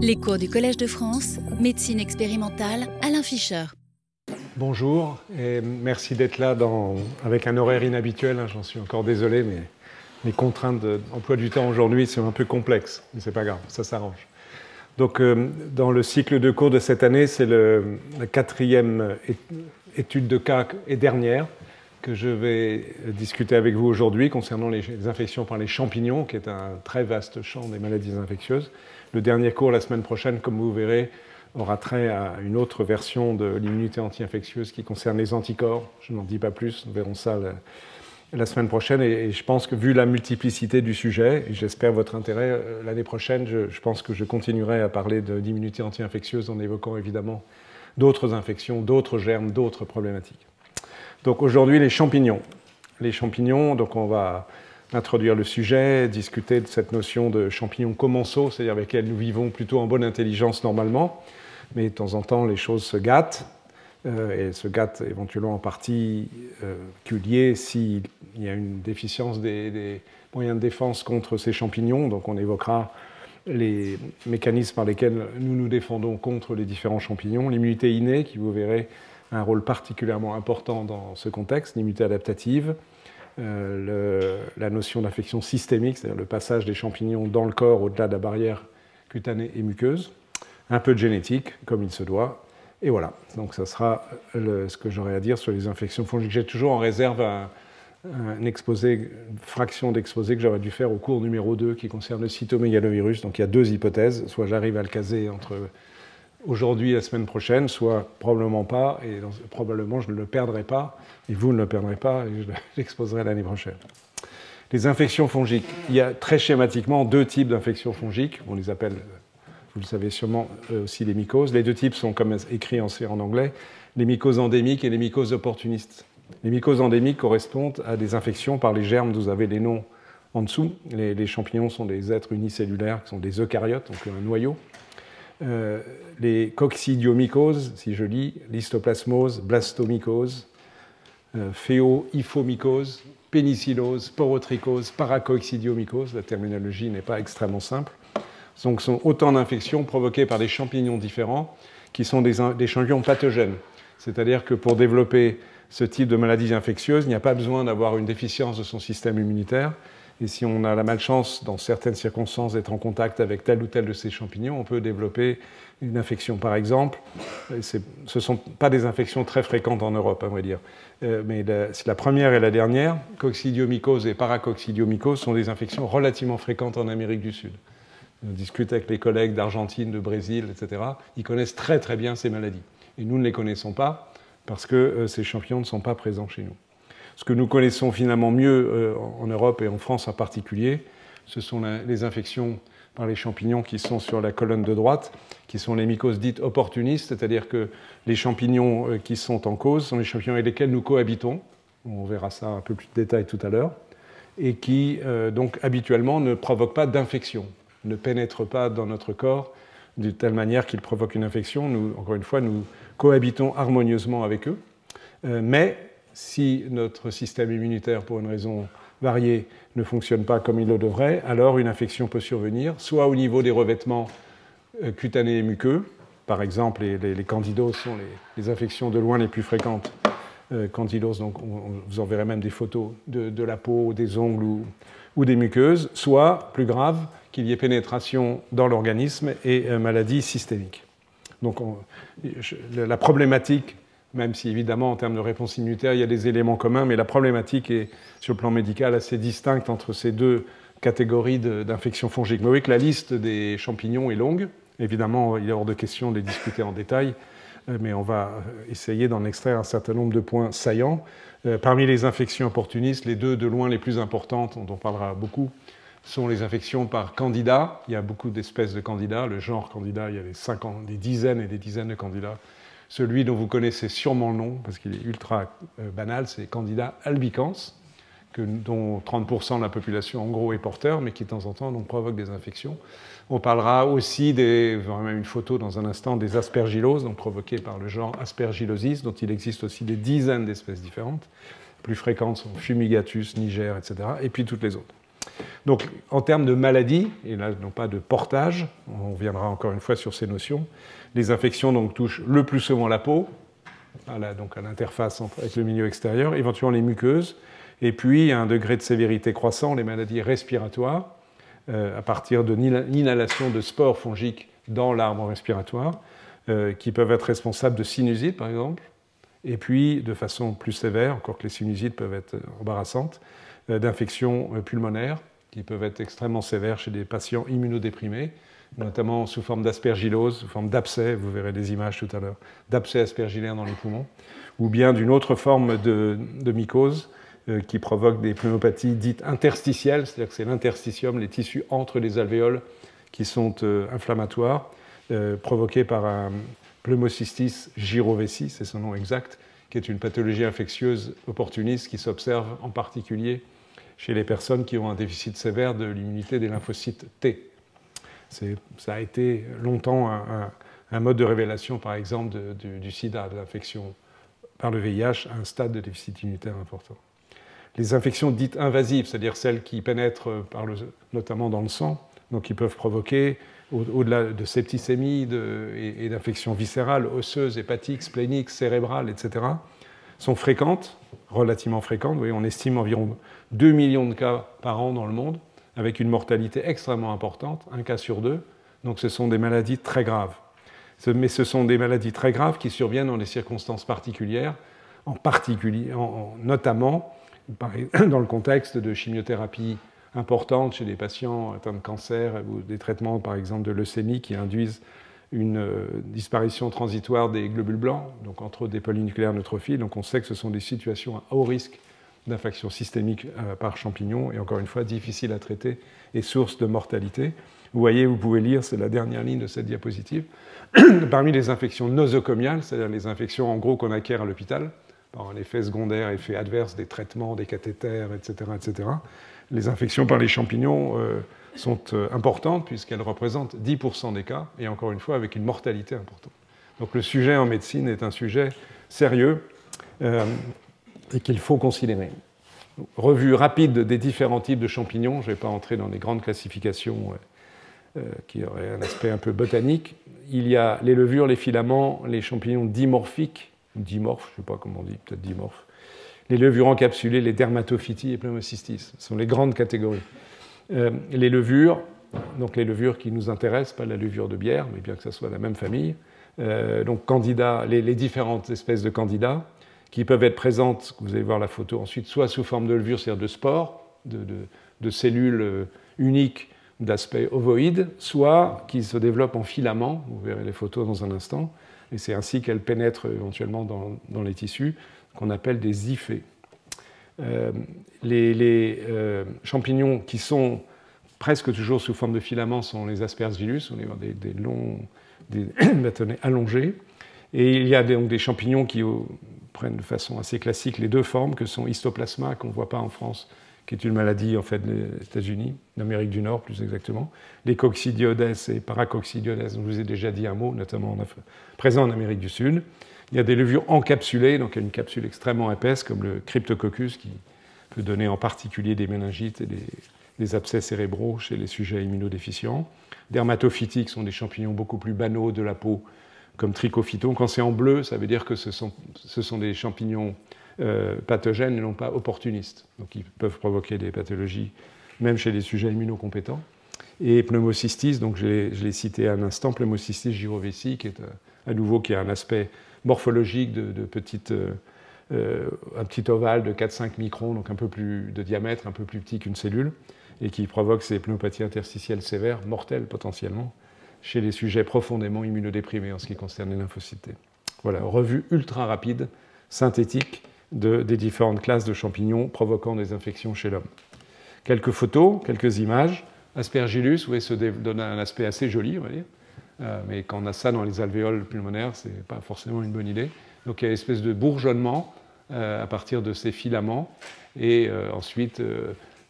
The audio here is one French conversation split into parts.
Les cours du Collège de France, médecine expérimentale, Alain Fischer. Bonjour et merci d'être là avec un horaire inhabituel. hein, J'en suis encore désolé, mais les contraintes d'emploi du temps aujourd'hui sont un peu complexes. Mais c'est pas grave, ça s'arrange. Donc, euh, dans le cycle de cours de cette année, c'est la quatrième étude de cas et dernière que je vais discuter avec vous aujourd'hui concernant les infections par les champignons, qui est un très vaste champ des maladies infectieuses. Le dernier cours la semaine prochaine, comme vous verrez, aura trait à une autre version de l'immunité anti-infectieuse qui concerne les anticorps. Je n'en dis pas plus, nous verrons ça la, semaine prochaine. Et, je pense que vu la multiplicité du sujet, et j'espère votre intérêt, euh, l'année prochaine, je, pense que je continuerai à parler de- d'immunité anti-infectieuse en évoquant évidemment d'autres infections, d'autres germes, d'autres problématiques. Donc aujourd'hui, les champignons. Les champignons, donc on va introduire le sujet, discuter de cette notion de champignons commensaux, c'est-à-dire avec lesquels nous vivons plutôt en bonne intelligence normalement, mais de temps en temps les choses se gâtent, euh, et se gâtent éventuellement en partie euh, liée s'il y a une déficience des, moyens de défense contre ces champignons, donc on évoquera les mécanismes par lesquels nous nous défendons contre les différents champignons, l'immunité innée, qui vous verrez un rôle particulièrement important dans ce contexte, l'immunité adaptative, le- la notion d'infection systémique, c'est-à-dire le passage des champignons dans le corps au-delà de la barrière cutanée et muqueuse, un peu de génétique, comme il se doit, et voilà. Donc ça sera ce que j'aurai à dire sur les infections fongiques. J'ai toujours en réserve un exposé, une fraction d'exposé que j'aurais dû faire au cours numéro 2 qui concerne le cytomégalovirus. Donc il y a deux hypothèses, soit j'arrive à le caser entre aujourd'hui la semaine prochaine, soit probablement pas, et probablement je ne le perdrai pas, et vous ne le perdrez pas, et je l'exposerai l'année prochaine. Les infections fongiques. Il y a très schématiquement deux types d'infections fongiques. On les appelle, vous le savez sûrement, euh, aussi les mycoses. Les deux types sont comme écrits en, en anglais, les mycoses endémiques et les mycoses opportunistes. Les mycoses endémiques correspondent à des infections par les germes, vous avez les noms en dessous. Les champignons sont des êtres unicellulaires, qui sont des eucaryotes, donc un noyau. Euh, les coccidiomycoses, si je lis, l'histoplasmose, blastomycose, euh, phéo-hyphomycose, pénicillose, porotrichose, paracoccidiomycose, la terminologie n'est pas extrêmement simple. Donc, sont autant d'infections provoquées par des champignons différents qui sont des, champignons pathogènes. C'est-à-dire que pour développer ce type de maladie infectieuse, il n'y a pas besoin d'avoir une déficience de son système immunitaire. Et si on a la malchance, dans certaines circonstances, d'être en contact avec tel ou tel de ces champignons, on peut développer une infection. Par exemple, ce ne sont pas des infections très fréquentes en Europe, à vrai dire. Euh, mais la, la première et la dernière, coccidiomycose et paracoccidiomycose, sont des infections relativement fréquentes en Amérique du Sud. On discute avec les collègues d'Argentine, de Brésil, etc. Ils connaissent très très bien ces maladies. Et nous ne les connaissons pas parce que euh, ces champignons ne sont pas présents chez nous. Ce que nous connaissons finalement mieux euh, en Europe et en France en particulier, ce sont les infections par les champignons qui sont sur la colonne de droite, qui sont les mycoses dites opportunistes, c'est-à-dire que les champignons euh, qui sont en cause sont les champignons avec lesquels nous cohabitons. On verra ça un peu plus de détail tout à l'heure et qui euh, donc habituellement ne provoquent pas d'infection, ne pénètrent pas dans notre corps de telle manière qu'ils provoquent une infection. Nous, encore une fois, nous cohabitons harmonieusement avec eux. Mais si notre système immunitaire, pour une raison variée, ne fonctionne pas comme il le devrait, alors une infection peut survenir, soit au niveau des revêtements euh, cutanés et muqueux. Par exemple, les, les- candidoses sont les, infections de loin les plus fréquentes. Euh, candidose, donc on- vous enverrez même des photos de, la peau, des ongles ou, des muqueuses, soit, plus grave, qu'il y ait pénétration dans l'organisme et euh, maladie systémique. Donc la problématique, même si évidemment en termes de réponse immunitaire il y a des éléments communs, mais la problématique est sur le plan médical assez distincte entre ces deux catégories d'infections fongiques. Mais voyez que la liste des champignons est longue. Évidemment, il est hors de question de les discuter en détail, euh, mais on va euh, essayer d'en extraire un certain nombre de points saillants. Euh, Parmi les infections opportunistes, les deux de loin les plus importantes, dont on parlera beaucoup, sont les infections par candida. Il y a beaucoup d'espèces de candidats. Le genre candida, il y a des, 50, des dizaines et des dizaines de candidats. Celui dont vous connaissez sûrement le nom, parce qu'il est ultra euh, banal, c'est Candida albicans, dont 30% de la population en gros est porteur, mais qui de temps en temps provoque des infections. On parlera aussi, des, même une photo dans un instant, des aspergilloses, donc provoquées par le genre Aspergillosis, dont il existe aussi des dizaines d'espèces différentes. Plus fréquentes sont Fumigatus, Niger, etc., et puis toutes les autres. Donc, en termes de maladie, et là, non pas de portage, on reviendra encore une fois sur ces notions, les infections donc, touchent le plus souvent la peau, à donc à l'interface avec le milieu extérieur, éventuellement les muqueuses, et puis à un degré de sévérité croissant, les maladies respiratoires, euh, à partir de l'inhalation de spores fongiques dans l'arbre respiratoire, euh, qui peuvent être responsables de sinusite, par exemple, et puis de façon plus sévère, encore que les sinusites peuvent être embarrassantes, euh, d'infections pulmonaires, qui peuvent être extrêmement sévères chez des patients immunodéprimés, notamment sous forme d'aspergillose, sous forme d'abcès, vous verrez des images tout à l'heure, d'abcès aspergillaires dans les poumons, ou bien d'une autre forme de, mycose euh, qui provoque des pneumopathies dites interstitielles, c'est-à-dire que c'est l'interstitium, les tissus entre les alvéoles qui sont euh, inflammatoires, euh, provoqués par un pneumocystis gyrovesi, c'est son nom exact, qui est une pathologie infectieuse opportuniste qui s'observe en particulier chez les personnes qui ont un déficit sévère de l'immunité des lymphocytes T. Ça a été longtemps un, mode de révélation, par exemple, du sida, de l'infection par le VIH à un stade de déficit immunitaire important. Les infections dites invasives, c'est-à-dire celles qui pénètrent notamment dans le sang, donc qui peuvent provoquer, au-delà de septicémie et, d'infections viscérales, osseuses, hépatiques, spléniques, cérébrales, etc., sont fréquentes, relativement fréquentes. on estime environ 2 millions de cas par an dans le monde avec une mortalité extrêmement importante, un cas sur deux. Donc ce sont des maladies très graves. Mais ce sont des maladies très graves qui surviennent dans des circonstances particulières, en particulier, notamment dans le contexte de chimiothérapie importante chez des patients atteints de cancer ou des traitements, par exemple, de leucémie qui induisent une euh, disparition transitoire des globules blancs, donc entre des polynucléaires neutrophiles. Donc on sait que ce sont des situations à haut risque d'infection systémique euh, par champignon, et encore une fois, difficile à traiter et source de mortalité. Vous voyez, vous pouvez lire, c'est la dernière ligne de cette diapositive, parmi les infections nosocomiales, c'est-à-dire les infections en gros qu'on acquiert à l'hôpital, par un effet secondaire, effet adverse des traitements, des cathéters, etc., etc. Les infections par les champignons euh, sont euh, importantes puisqu'elles représentent 10% des cas, et encore une fois avec une mortalité importante. Donc le sujet en médecine est un sujet sérieux et qu'il faut considérer. Revue rapide des différents types de champignons, je ne vais pas entrer dans les grandes classifications euh, euh, qui auraient un aspect un peu botanique. Il y a les levures, les filaments, les champignons dimorphiques, dimorphes, je ne sais pas comment on dit, peut-être dimorphes, les levures encapsulées, les dermatophyties et pneumocystis. Ce sont les grandes catégories. Euh, les levures, donc les levures qui nous intéressent, pas la levure de bière, mais bien que ce soit la même famille. donc candidats, les, les, différentes espèces de candidats, qui peuvent être présentes, vous allez voir la photo ensuite, soit sous forme de levure, c'est-à-dire de spores, de, cellules euh, uniques d'aspect ovoïde, soit qui se développent en filaments, vous verrez les photos dans un instant, et c'est ainsi qu'elles pénètrent éventuellement dans, les tissus, qu'on appelle des hyphées. Euh, les, euh, champignons qui sont presque toujours sous forme de filaments sont les aspergillus, on est des, des longs des bâtonnets allongés, et il y a donc des champignons qui prennent de façon assez classique les deux formes que sont histoplasma, qu'on ne voit pas en France, qui est une maladie en fait des États-Unis, d'Amérique du Nord plus exactement, les coccidioides et paracoccidioides, dont je vous ai déjà dit un mot, notamment en présent en Amérique du Sud. Il y a des levures encapsulées, donc une capsule extrêmement épaisse comme le cryptococcus qui peut donner en particulier des méningites et des, des abcès cérébraux chez les sujets immunodéficients. Dermatophytiques sont des champignons beaucoup plus banaux de la peau comme trichophyton. Quand c'est en bleu, ça veut dire que ce sont, ce sont des champignons euh, pathogènes et non pas opportunistes. Donc ils peuvent provoquer des pathologies, même chez les sujets immunocompétents. Et pneumocystis, donc je l'ai cité à un instant, pneumocystis gyrovesi, qui est euh, à nouveau qui a un aspect morphologique de, de petite, euh, un petit ovale de 4-5 microns, donc un peu plus de diamètre, un peu plus petit qu'une cellule, et qui provoque ces pneumopathies interstitielles sévères, mortelles potentiellement, chez les sujets profondément immunodéprimés en ce qui concerne les lymphocytes. Voilà, revue ultra rapide, synthétique des différentes classes de champignons provoquant des infections chez l'homme. Quelques photos, quelques images. Aspergillus, voyez, se donne un aspect assez joli, on va dire. Euh, mais quand on a ça dans les alvéoles pulmonaires, ce n'est pas forcément une bonne idée. Donc il y a une espèce de bourgeonnement euh, à partir de ces filaments, et euh, ensuite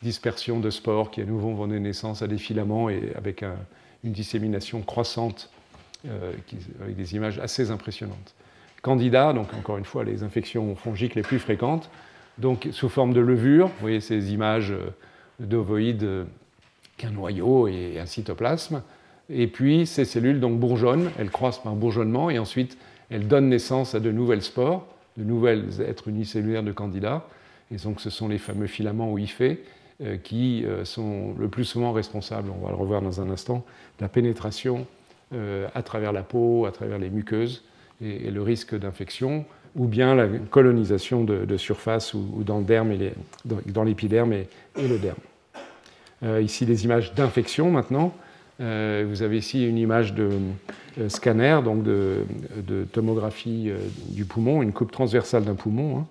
dispersion de spores qui à nouveau vont donner naissance à des filaments et avec un, une dissémination croissante euh, avec des images assez impressionnantes. Candida, donc encore une fois les infections fongiques les plus fréquentes, donc sous forme de levure, vous voyez ces images euh, d'ovoïdes qu'un noyau et un cytoplasme. Et puis ces cellules donc bourgeonnent, elles croissent par bourgeonnement et ensuite elles donnent naissance à de nouvelles spores, de nouvelles êtres unicellulaires de candidats. Et donc ce sont les fameux filaments ou hyphées euh, qui euh, sont le plus souvent responsables, on va le revoir dans un instant, de la pénétration euh, à travers la peau, à travers les muqueuses et, le risque d'infection, ou bien la colonisation de, surface ou, dans, l'épiderme et, le derme. ici des images d'infection maintenant. vous avez ici une image de scanner, donc de, tomographie du poumon, une coupe transversale d'un poumon, hein,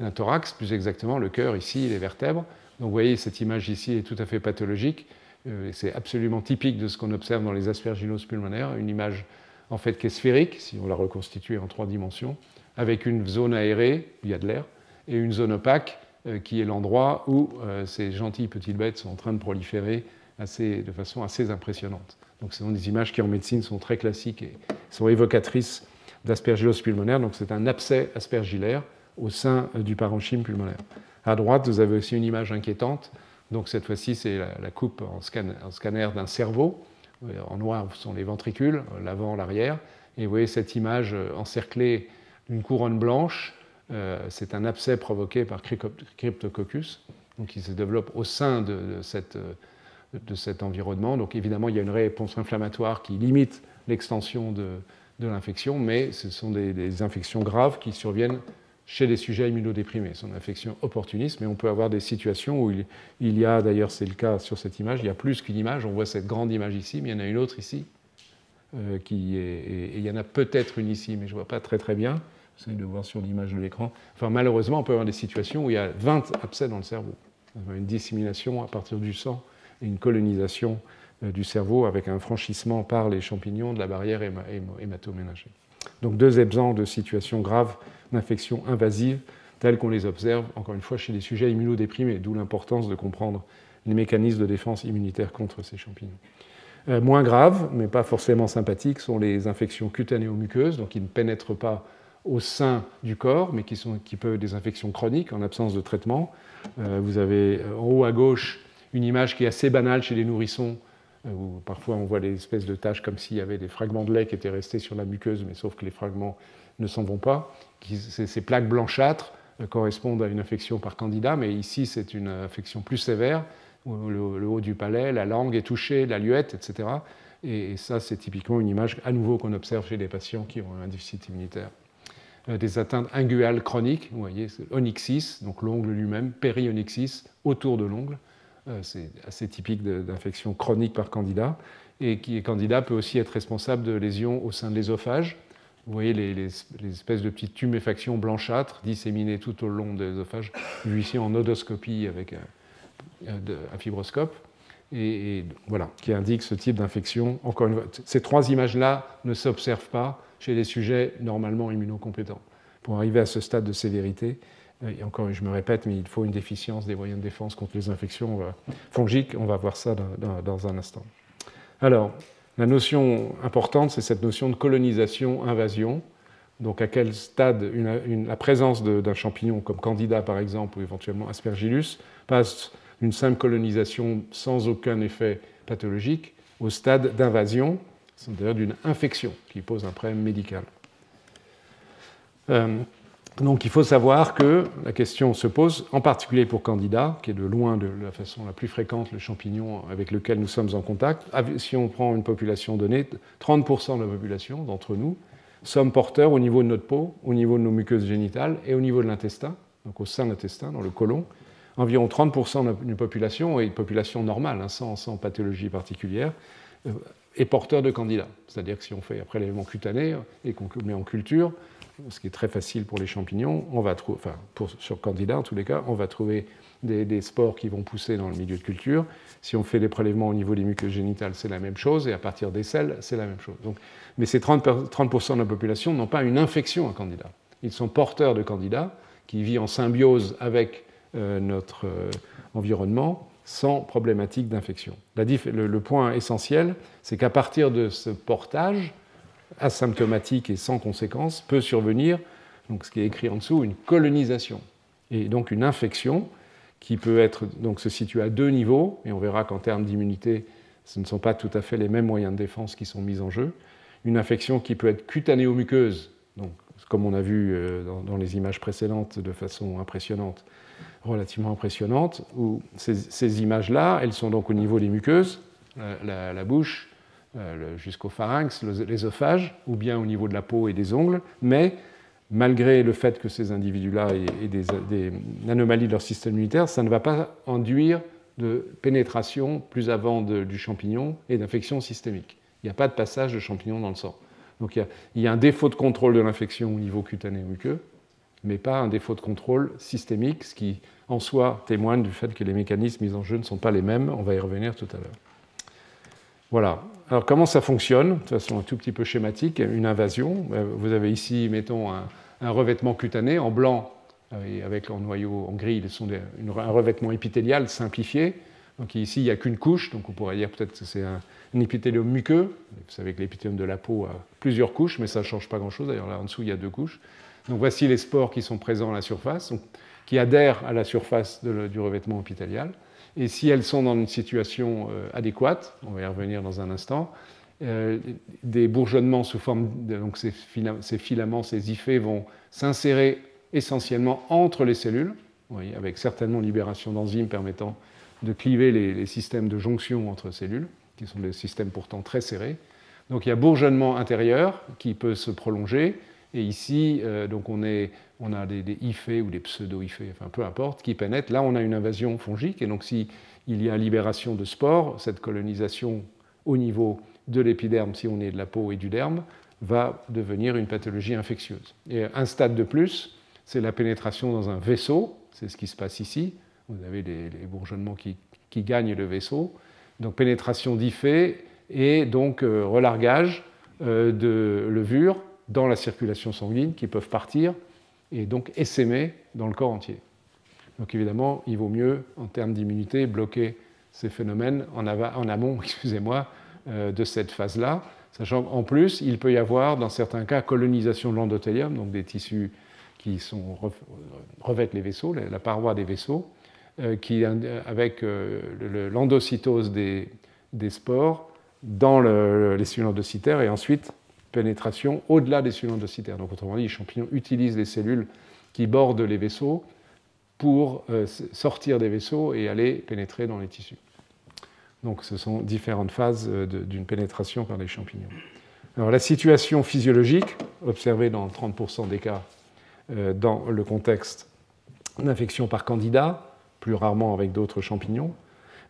un thorax, plus exactement le cœur ici, les vertèbres. Donc vous voyez, cette image ici est tout à fait pathologique. Euh, c'est absolument typique de ce qu'on observe dans les aspergilloses pulmonaires, une image en fait qui est sphérique, si on la reconstitue en trois dimensions, avec une zone aérée, il y a de l'air, et une zone opaque, euh, qui est l'endroit où euh, ces gentilles petites bêtes sont en train de proliférer de façon assez impressionnante. Donc ce sont des images qui en médecine sont très classiques et sont évocatrices d'aspergillose pulmonaire. Donc c'est un abcès aspergillaire au sein du parenchyme pulmonaire. À droite, vous avez aussi une image inquiétante. Donc cette fois-ci, c'est la, coupe en, scanner d'un cerveau. Euh, en noir sont les ventricules, l'avant, l'arrière. Et vous voyez cette image euh, encerclée d'une couronne blanche. Euh, c'est un abcès provoqué par Cryptococcus, donc qui se développe au sein de, cet environnement. Donc évidemment, il y a une réponse inflammatoire qui limite l'extension de, l'infection, mais ce sont des infections graves qui surviennent chez les sujets immunodéprimés. Une infection opportuniste, mais on peut avoir des situations où il, y a, d'ailleurs c'est le cas sur cette image, il y a plus qu'une image, on voit cette grande image ici, mais il y en a une autre ici, euh, et, il y en a peut-être une ici, mais je ne vois pas très très bien. J'essaie de voir sur l'image de l'écran. Enfin, malheureusement, on peut avoir des situations où il y a 20 abcès dans le cerveau. Une dissémination à partir du sang et une colonisation euh, du cerveau avec un franchissement par les champignons de la barrière hématoménagée. Donc deux exemples de situations graves d'infections invasives telles qu'on les observe, encore une fois, chez les sujets immunodéprimés, d'où l'importance de comprendre les mécanismes de défense immunitaire contre ces champignons. Euh, moins graves, mais pas forcément sympathiques, sont les infections cutanéo-muqueuses, donc qui ne pénètrent pas au sein du corps, mais qui, sont, qui peuvent être des infections chroniques en absence de traitement. Euh, vous avez euh, en haut à gauche une image qui est assez banale chez les nourrissons, où parfois on voit des espèces de taches comme s'il y avait des fragments de lait qui étaient restés sur la muqueuse, mais sauf que les fragments ne s'en vont pas. Ces plaques blanchâtres euh, correspondent à une infection par candida, mais ici c'est une infection plus sévère, où le, haut du palais, la langue est touchée, la luette, etc. Et, ça, c'est typiquement une image à nouveau qu'on observe chez les patients qui ont un déficit immunitaire. Euh, des atteintes inguales chroniques, vous voyez, onyxis, donc l'ongle lui-même, périonyxis, autour de l'ongle. Euh, c'est assez typique d'infection chronique par candida. Et qui, candida peut aussi être responsable de lésions au sein de l'ésophage, vous voyez les, espèces de petites tuméfactions blanchâtres disséminées tout au long de l'œsophage, vues ici en odoscopie avec un, fibroscope, et, voilà, qui indique ce type d'infection. Encore une fois, ces trois images-là ne s'observent pas chez les sujets normalement immunocompétents. Pour arriver à ce stade de sévérité, euh, encore, je me répète, mais il faut une déficience des moyens de défense contre les infections fongiques. On va voir ça dans, dans un instant. Alors, la notion importante, c'est cette notion de colonisation-invasion. Donc à quel stade la présence d'un champignon comme Candida par exemple ou éventuellement Aspergillus passe d'une simple colonisation sans aucun effet pathologique au stade d'invasion, c'est-à-dire d'une infection qui pose un problème médical. Euh, donc il faut savoir que la question se pose, en particulier pour Candida, qui est de loin de la façon la plus fréquente le champignon avec lequel nous sommes en contact. Si on prend une population donnée, 30% de la population d'entre nous sommes porteurs au niveau de notre peau, au niveau de nos muqueuses génitales et au niveau de l'intestin, donc au sein de l'intestin, dans le côlon. Environ 30% d'une population, et une population normale, hein, sans, pathologie particulière, euh, est porteur de Candida. C'est-à-dire que si on fait après l'élément cutané et qu'on met en culture, ce qui est très facile pour les champignons, on va trouver, enfin pour, sur Candida en tous les cas, on va trouver des, spores qui vont pousser dans le milieu de culture. Si on fait des prélèvements au niveau des muqueuses génitales, c'est la même chose, et à partir des selles, c'est la même chose. Donc, mais ces 30%, 30 de la population n'ont pas une infection à Candida. Ils sont porteurs de Candida, qui vit en symbiose avec euh, notre euh, environnement, sans problématique d'infection. Le, le point essentiel, c'est qu'à partir de ce portage, asymptomatique et sans conséquence, peut survenir, donc ce qui est écrit en dessous, une colonisation, et donc une infection qui peut être, donc, se situer à deux niveaux, et on verra qu'en termes d'immunité, ce ne sont pas tout à fait les mêmes moyens de défense qui sont mis en jeu. Une infection qui peut être cutanéo-muqueuse, donc, comme on a vu euh, dans, les images précédentes de façon impressionnante, relativement impressionnante, où ces, images-là, elles sont donc au niveau des muqueuses, la, bouche, jusqu'au pharynx, l'ésophage, ou bien au niveau de la peau et des ongles, mais malgré le fait que ces individus-là aient, des, anomalies de leur système immunitaire, ça ne va pas induire de pénétration plus avant du champignon et d'infection systémique. Il n'y a pas de passage de champignon dans le sang. Donc il y, a, un défaut de contrôle de l'infection au niveau cutané muqueux, mais pas un défaut de contrôle systémique, ce qui en soi témoigne du fait que les mécanismes mis en jeu ne sont pas les mêmes. On va y revenir tout à l'heure. Voilà. Alors comment ça fonctionne De façon un tout petit peu schématique, une invasion. Euh, vous avez ici, mettons, un, revêtement cutané en blanc avec en noyau en gris, ils sont un revêtement épithélial simplifié. Donc ici, il n'y a qu'une couche, donc on pourrait dire peut-être que c'est un, épithélium muqueux. Vous savez que l'épithélium de la peau a plusieurs couches, mais ça ne change pas grand-chose. D'ailleurs, là en dessous, il y a deux couches. Donc voici les spores qui sont présents à la surface, qui adhèrent à la surface du revêtement épithélial. Et si elles sont dans une situation euh, adéquate, on va y revenir dans un instant, euh, des bourgeonnements sous forme de donc ces, filaments, ces hyphées vont s'insérer essentiellement entre les cellules, avec certainement libération d'enzymes permettant de cliver les, systèmes de jonction entre cellules, qui sont des systèmes pourtant très serrés. Donc il y a bourgeonnement intérieur qui peut se prolonger, et ici, euh, donc on, est, on, a des, des ou des pseudo-hyphées, enfin peu importe, qui pénètrent. Là, on a une invasion fongique, et donc s'il y a libération de spores, cette colonisation au niveau de l'épiderme, si on est de la peau et du derme, va devenir une pathologie infectieuse. Et un stade de plus, c'est la pénétration dans un vaisseau, c'est ce qui se passe ici. Vous avez les, bourgeonnements qui, gagnent le vaisseau. Donc pénétration d'hyphée et donc euh, relargage euh, de levures dans la circulation sanguine qui peuvent partir et donc essaimer dans le corps entier. Donc évidemment, il vaut mieux, en termes d'immunité, bloquer ces phénomènes en, amont excusez-moi, euh, de cette phase-là, sachant qu'en plus, il peut y avoir, dans certains cas, colonisation de l'endothélium, donc des tissus qui sont, revêtent les vaisseaux, la paroi des vaisseaux, euh, qui, avec euh, l'endocytose des, spores dans les cellules endocytaires et ensuite pénétration au-delà des cellules endocytaires. Donc, autrement dit, les champignons utilisent les cellules qui bordent les vaisseaux pour euh, sortir des vaisseaux et aller pénétrer dans les tissus. Donc, ce sont différentes phases euh, d'une pénétration par les champignons. Alors, la situation physiologique, observée dans 30% des cas euh, dans le contexte d'infection par candida, plus rarement avec d'autres champignons,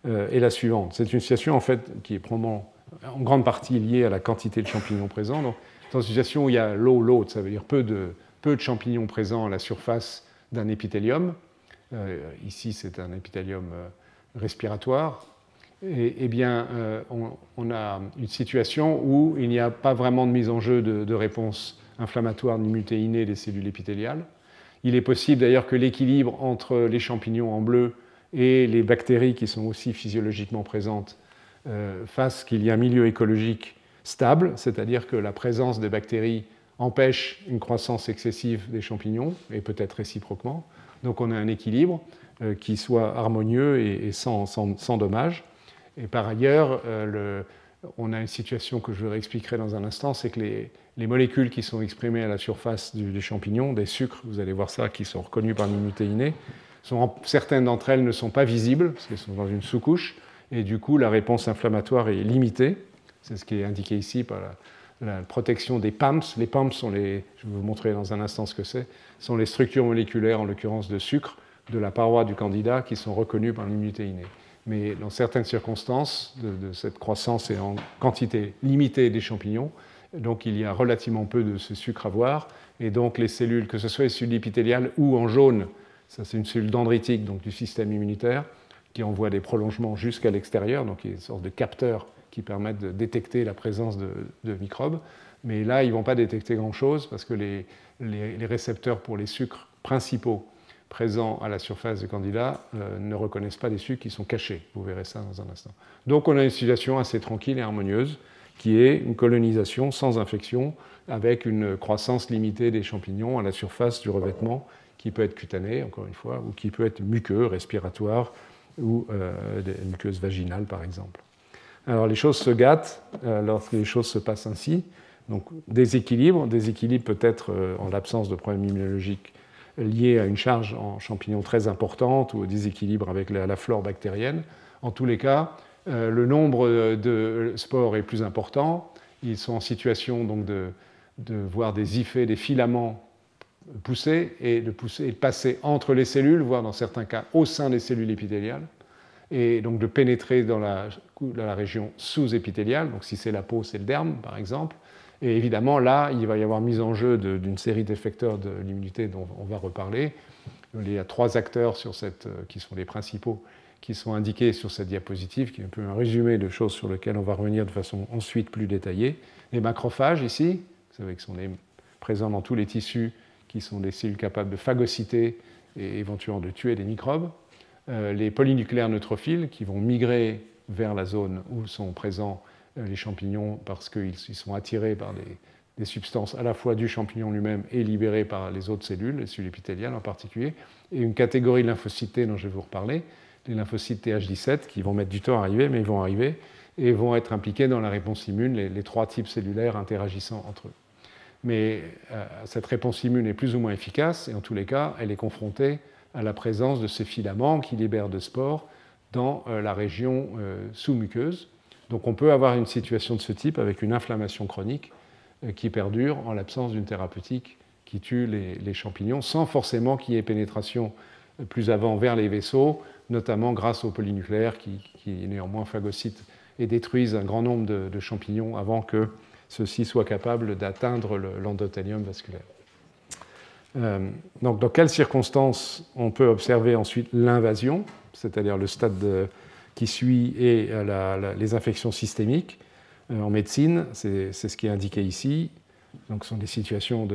est la suivante. C'est une situation en fait qui est probablement en grande partie lié à la quantité de champignons présents. Donc, dans une situation où il y a low load, ça veut dire peu de, peu de champignons présents à la surface d'un épithélium, euh, ici c'est un épithélium euh, respiratoire, et, eh bien euh, on, a une situation où il n'y a pas vraiment de mise en jeu de, de réponse inflammatoire ni mutéinée des cellules épithéliales. Il est possible d'ailleurs que l'équilibre entre les champignons en bleu et les bactéries qui sont aussi physiologiquement présentes fasse qu'il y ait un milieu écologique stable, c'est-à-dire que la présence des bactéries empêche une croissance excessive des champignons, et peut-être réciproquement. Donc on a un équilibre euh, qui soit harmonieux et, sans, sans, dommage. Et par ailleurs, euh, on a une situation que je vous expliquerai dans un instant, c'est que les, les, molécules qui sont exprimées à la surface des champignons, des sucres, vous allez voir ça, qui sont reconnus par l'immunité innée, certaines d'entre elles ne sont pas visibles, parce qu'elles sont dans une sous-couche, et du coup la réponse inflammatoire est limitée. C'est ce qui est indiqué ici par la, protection des PAMS. Les PAMS sont les, je vais vous montrer dans un instant ce que c'est, sont les structures moléculaires, en l'occurrence de sucre, de la paroi du candidat qui sont reconnues par l'immunité innée. Mais dans certaines circonstances de, cette croissance et en quantité limitée des champignons, donc il y a relativement peu de ce sucre à voir, et donc les cellules, que ce soit les cellules épithéliales ou en jaune, ça c'est une cellule dendritique, donc du système immunitaire, qui envoie des prolongements jusqu'à l'extérieur, donc il y a une sorte de capteurs qui permettent de détecter la présence de, microbes. Mais là, ils ne vont pas détecter grand-chose parce que les, les, récepteurs pour les sucres principaux présents à la surface du candidat euh, ne reconnaissent pas des sucres qui sont cachés. Vous verrez ça dans un instant. Donc on a une situation assez tranquille et harmonieuse qui est une colonisation sans infection avec une croissance limitée des champignons à la surface du revêtement qui peut être cutané, encore une fois, ou qui peut être muqueux, respiratoire, ou euh, des muqueuses vaginales, par exemple. Alors les choses se gâtent euh, lorsque les choses se passent ainsi. Donc déséquilibre, déséquilibre peut être euh, en l'absence de problèmes immunologiques liés à une charge en champignons très importante ou au déséquilibre avec la, flore bactérienne. En tous les cas, le nombre de spores est plus important. Ils sont en situation donc de, voir des hyphées, des filaments pousser et de pousser et passer entre les cellules, voire dans certains cas au sein des cellules épithéliales, et donc de pénétrer dans la, la région sous-épithéliale, donc si c'est la peau, c'est le derme par exemple. Et évidemment, là, il va y avoir mise en jeu d'une série d'effecteurs de l'immunité dont on va reparler. Il y a trois acteurs sur cette, qui sont les principaux qui sont indiqués sur cette diapositive, qui est un peu un résumé de choses sur lesquelles on va revenir de façon ensuite plus détaillée. Les macrophages ici, vous savez qu'ils sont présents dans tous les tissus qui sont des cellules capables de phagocyter et éventuellement de tuer des microbes. Euh, les polynucléaires neutrophiles qui vont migrer vers la zone où sont présents euh, les champignons parce qu'ils sont attirés par des, substances à la fois du champignon lui-même et libérées par les autres cellules, les cellules épithéliales en particulier, et une catégorie de lymphocytes dont je vais vous reparler, les lymphocytes TH17 qui vont mettre du temps à arriver, mais ils vont arriver et vont être impliqués dans la réponse immune, les trois types cellulaires interagissant entre eux mais euh, cette réponse immune est plus ou moins efficace, et en tous les cas, elle est confrontée à la présence de ces filaments qui libèrent de spores dans euh, la région euh, sous-muqueuse. Donc on peut avoir une situation de ce type avec une inflammation chronique qui perdure en l'absence d'une thérapeutique qui tue les, champignons, sans forcément qu'il y ait pénétration plus avant vers les vaisseaux, notamment grâce aux polynucléaires qui, néanmoins phagocytent et détruisent un grand nombre de champignons avant que ceux-ci soient capables d'atteindre l'endothélium vasculaire. Euh, donc, dans quelles circonstances on peut observer ensuite l'invasion, c'est-à-dire le stade qui suit et les infections systémiques euh, En médecine, c'est ce qui est indiqué ici. Donc, ce sont des situations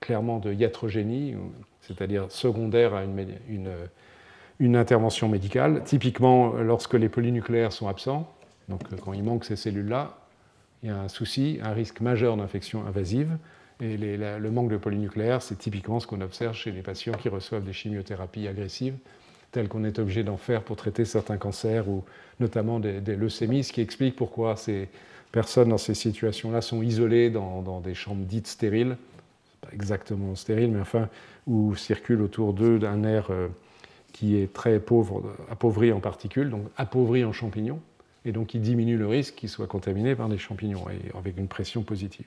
clairement de iatrogénie, c'est-à-dire secondaire à une, intervention médicale. Typiquement, lorsque les polynucléaires sont absents, donc quand il manque ces cellules-là, il y a un souci, un risque majeur d'infection invasive. Et le manque de polynucléaires, c'est typiquement ce qu'on observe chez les patients qui reçoivent des chimiothérapies agressives, telles qu'on est obligé d'en faire pour traiter certains cancers ou notamment des, leucémies, ce qui explique pourquoi ces personnes dans ces situations-là sont isolées dans, des chambres dites stériles, pas exactement stériles, mais enfin, où circule autour d'eux un air euh, qui est très pauvre, appauvri en particules, donc appauvri en champignons et donc il diminue le risque qu'il soit contaminé par des champignons, avec une pression positive.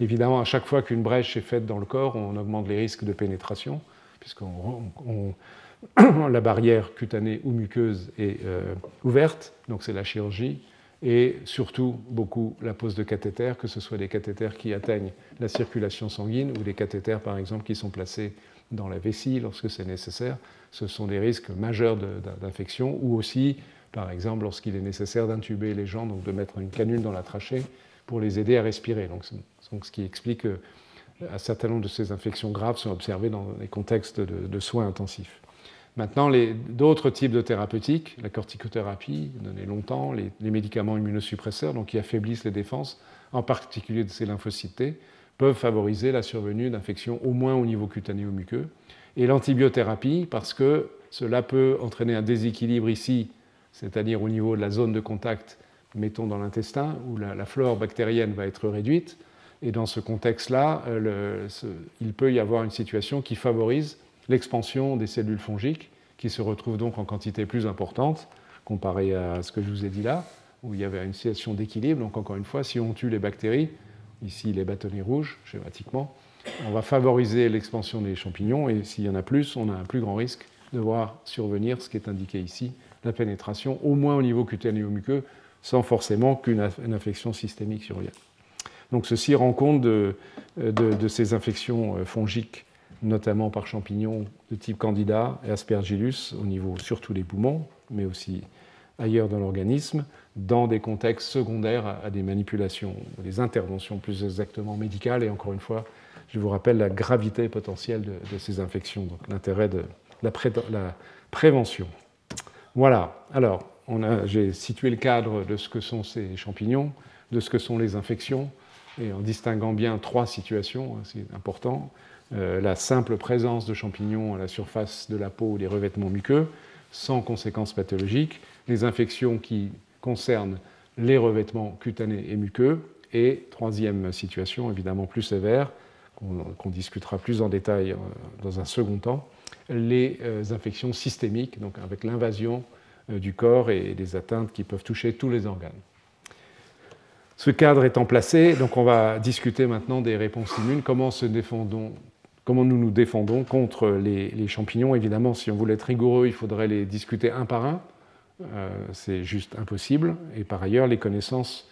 Évidemment, à chaque fois qu'une brèche est faite dans le corps, on augmente les risques de pénétration, puisque la barrière cutanée ou muqueuse est euh, ouverte, donc c'est la chirurgie, et surtout beaucoup la pose de cathéters, que ce soit des cathéters qui atteignent la circulation sanguine ou des cathéters, par exemple, qui sont placés dans la vessie lorsque c'est nécessaire. Ce sont des risques majeurs d'infection, ou aussi par exemple lorsqu'il est nécessaire d'intuber les gens, donc de mettre une canule dans la trachée pour les aider à respirer. Donc, ce qui explique qu'un certain nombre de ces infections graves sont observées dans les contextes de, soins intensifs. Maintenant, d'autres types de thérapeutiques, la corticothérapie, donnée longtemps, les, les, médicaments immunosuppresseurs, donc qui affaiblissent les défenses, en particulier de ces lymphocytes T, peuvent favoriser la survenue d'infections au moins au niveau cutané ou muqueux. Et l'antibiothérapie, parce que cela peut entraîner un déséquilibre ici c'est-à-dire au niveau de la zone de contact, mettons dans l'intestin, où la, flore bactérienne va être réduite. Et dans ce contexte-là, euh, il peut y avoir une situation qui favorise l'expansion des cellules fongiques, qui se retrouvent donc en quantité plus importante, comparé à ce que je vous ai dit là, où il y avait une situation d'équilibre. Donc encore une fois, si on tue les bactéries, ici les bâtonnets rouges, schématiquement, on va favoriser l'expansion des champignons, et s'il y en a plus, on a un plus grand risque de voir survenir ce qui est indiqué ici, la pénétration, au moins au niveau cutanéo-muqueux, sans forcément qu'une infection systémique survienne. Donc ceci rend compte de, ces infections euh, fongiques, notamment par champignons de type Candida et Aspergillus, au niveau surtout des poumons, mais aussi ailleurs dans l'organisme, dans des contextes secondaires à, des manipulations, des interventions plus exactement médicales. Et encore une fois, je vous rappelle la gravité potentielle de, ces infections, donc l'intérêt de la prévention. Voilà, alors j'ai situé le cadre de ce que sont ces champignons, de ce que sont les infections. et en distinguant bien trois situations, hein, c'est important. Euh, la simple présence de champignons à la surface de la peau ou des revêtements muqueux, sans conséquences pathologiques, les infections qui concernent les revêtements cutanés et muqueux, et troisième situation, évidemment plus sévère, qu'on discutera plus en détail euh, dans un second temps, les euh, infections systémiques, donc avec l'invasion du corps et des atteintes qui peuvent toucher tous les organes. Ce cadre étant placé, donc on va discuter maintenant des réponses immunes, comment, comment nous nous défendons contre les, champignons? Évidemment, si on voulait être rigoureux, il faudrait les discuter un par un. Euh, c'est juste impossible. Et par ailleurs, les connaissances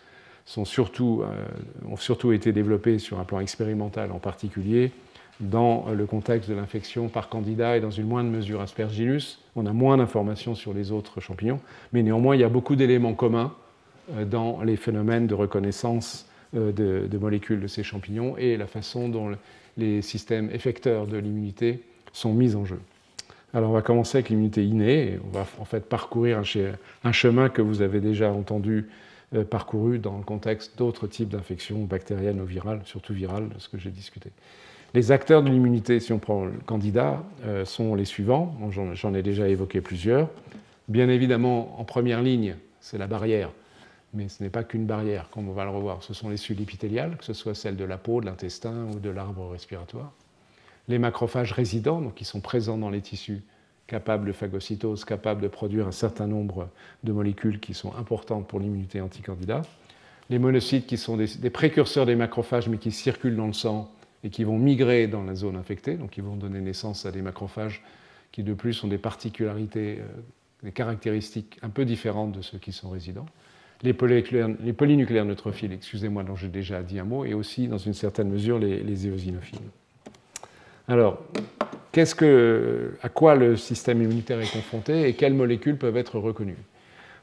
sont surtout, euh, ont surtout été développées sur un plan expérimental en particulier, dans le contexte de l'infection par Candida et dans une moindre mesure Aspergillus. On a moins d'informations sur les autres champignons, mais néanmoins, il y a beaucoup d'éléments communs euh, dans les phénomènes de reconnaissance euh, de, molécules de ces champignons et la façon dont les systèmes effecteurs de l'immunité sont mis en jeu. Alors on va commencer avec l'immunité innée et on va en fait parcourir un, chemin que vous avez déjà entendu euh, parcouru dans le contexte d'autres types d'infections bactériennes ou virales, surtout virales, ce que j'ai discuté. Les acteurs de l'immunité, si on prend le candidat, sont les suivants. J'en ai déjà évoqué plusieurs. Bien évidemment, en première ligne, c'est la barrière mais ce n'est pas qu'une barrière, comme on va le revoir. Ce sont les cellules épithéliales, que ce soit celles de la peau, de l'intestin ou de l'arbre respiratoire. Les macrophages résidents, donc qui sont présents dans les tissus, capables de phagocytose, capables de produire un certain nombre de molécules qui sont importantes pour l'immunité anticandida. Les monocytes, qui sont des, précurseurs des macrophages, mais qui circulent dans le sang et qui vont migrer dans la zone infectée, donc qui vont donner naissance à des macrophages qui, de plus, ont des particularités, euh, des caractéristiques un peu différentes de ceux qui sont résidents. Les, polynucléaires neutrophiles, excusez-moi, dont j'ai déjà dit un mot, et aussi, dans une certaine mesure, les, éosinophiles. Alors, à quoi le système immunitaire est confronté et quelles molécules peuvent être reconnues?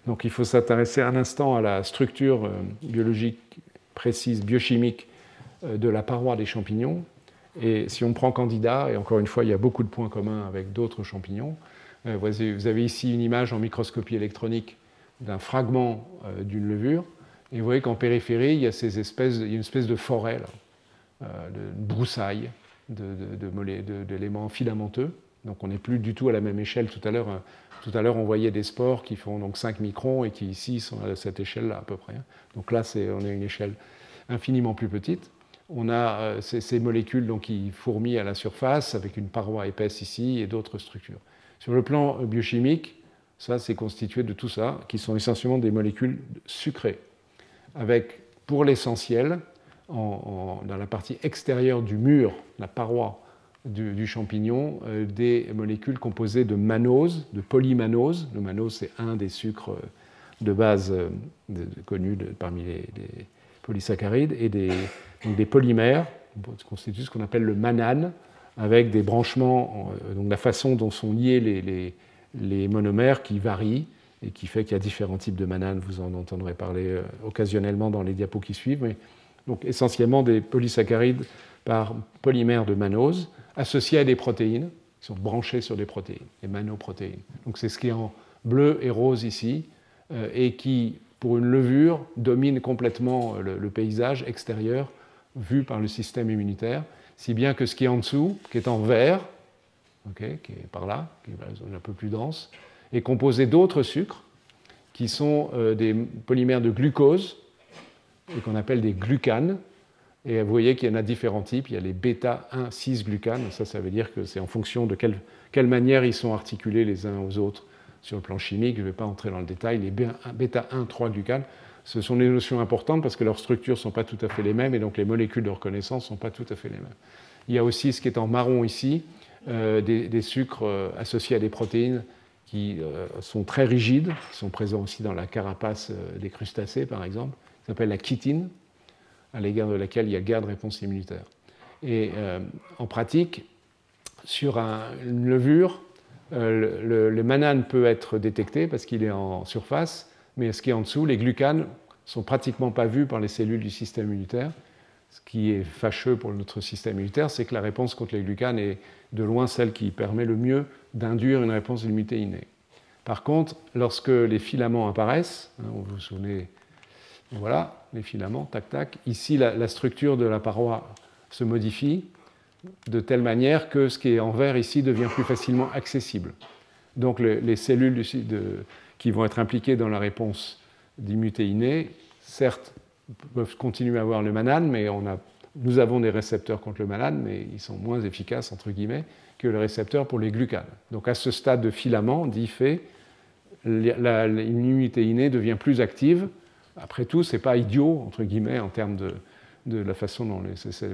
Donc, il faut s'intéresser un instant à la structure euh, biologique précise, biochimique de la paroi des champignons. Et si on prend Candida, et encore une fois, il y a beaucoup de points communs avec d'autres champignons, euh, vous avez ici une image en microscopie électronique d'un fragment euh, d'une levure. Et vous voyez qu'en périphérie, il y a, ces espèces, il y a une espèce de forêt, euh, de broussailles, d'éléments de, filamenteux. Donc on n'est plus du tout à la même échelle. Tout à l'heure, euh, tout à l'heure, on voyait des spores qui font donc 5 microns et qui ici sont à cette échelle-là à peu près. Donc là, c'est, on est à une échelle infiniment plus petite. On a ces, ces, molécules donc, qui fourmillent à la surface avec une paroi épaisse ici et d'autres structures. Sur le plan biochimique, ça, c'est constitué de tout ça, qui sont essentiellement des molécules sucrées, avec pour l'essentiel, dans la partie extérieure du mur, la paroi du, champignon, euh, des molécules composées de mannose, de polymanose. Le mannose, c'est un des sucres de base euh, connus parmi les, polysaccharides, et des, des polymères, ce qu'on appelle le manane, avec des branchements, euh, donc la façon dont sont liés les les monomères qui varient et qui fait qu'il y a différents types de mananes. Vous en entendrez parler euh, occasionnellement dans les diapos qui suivent. Mais, donc essentiellement des polysaccharides par polymères de mannose associés à des protéines qui sont branchés sur des protéines, les manoprotéines. Donc c'est ce qui est en bleu et rose ici euh, et qui, pour une levure, domine complètement euh, le, paysage extérieur vu par le système immunitaire, si bien que ce qui est en dessous, qui est en vert, qui est par là, qui est une zone un peu plus dense, est composé d'autres sucres qui sont euh, des polymères de glucose et qu'on appelle des glucanes. Et vous voyez qu'il y en a différents types. Il y a les bêta-1,6-glucanes. Ça, ça veut dire que c'est en fonction de quelle, manière ils sont articulés les uns aux autres sur le plan chimique. Je ne vais pas entrer dans le détail. Les bêta-1,3-glucanes, ce sont des notions importantes parce que leurs structures ne sont pas tout à fait les mêmes et donc les molécules de reconnaissance ne sont pas tout à fait les mêmes. Il y a aussi ce qui est en marron ici, euh, des, sucres euh, associés à des protéines qui euh, sont très rigides, qui sont présents aussi dans la carapace des crustacés, par exemple, qui s'appelle la chitine, à l'égard de laquelle il y a guère de réponse immunitaire. Et en pratique, sur une levure, le, le, manane peut être détecté parce qu'il est en surface, mais ce qui est en dessous, les glucanes, sont pratiquement pas vus par les cellules du système immunitaire. Ce qui est fâcheux pour notre système immunitaire, c'est que la réponse contre les glucanes est de loin celle qui permet le mieux d'induire une réponse d'immunité innée. Par contre, lorsque les filaments apparaissent, hein, vous vous souvenez Voilà, les filaments, tac, tac. Ici, la, structure de la paroi se modifie de telle manière que ce qui est en vert ici devient plus facilement accessible. Donc les, cellules qui vont être impliquées dans la réponse d'immutéinée, certes, peuvent continuer à avoir le manane, mais nous avons des récepteurs contre le manane, mais ils sont moins efficaces, entre guillemets, que les récepteurs pour les glucanes. Donc à ce stade de filament, dit fait, l'immunité devient plus active. Après tout, ce n'est pas idiot, entre guillemets, en termes de, la façon dont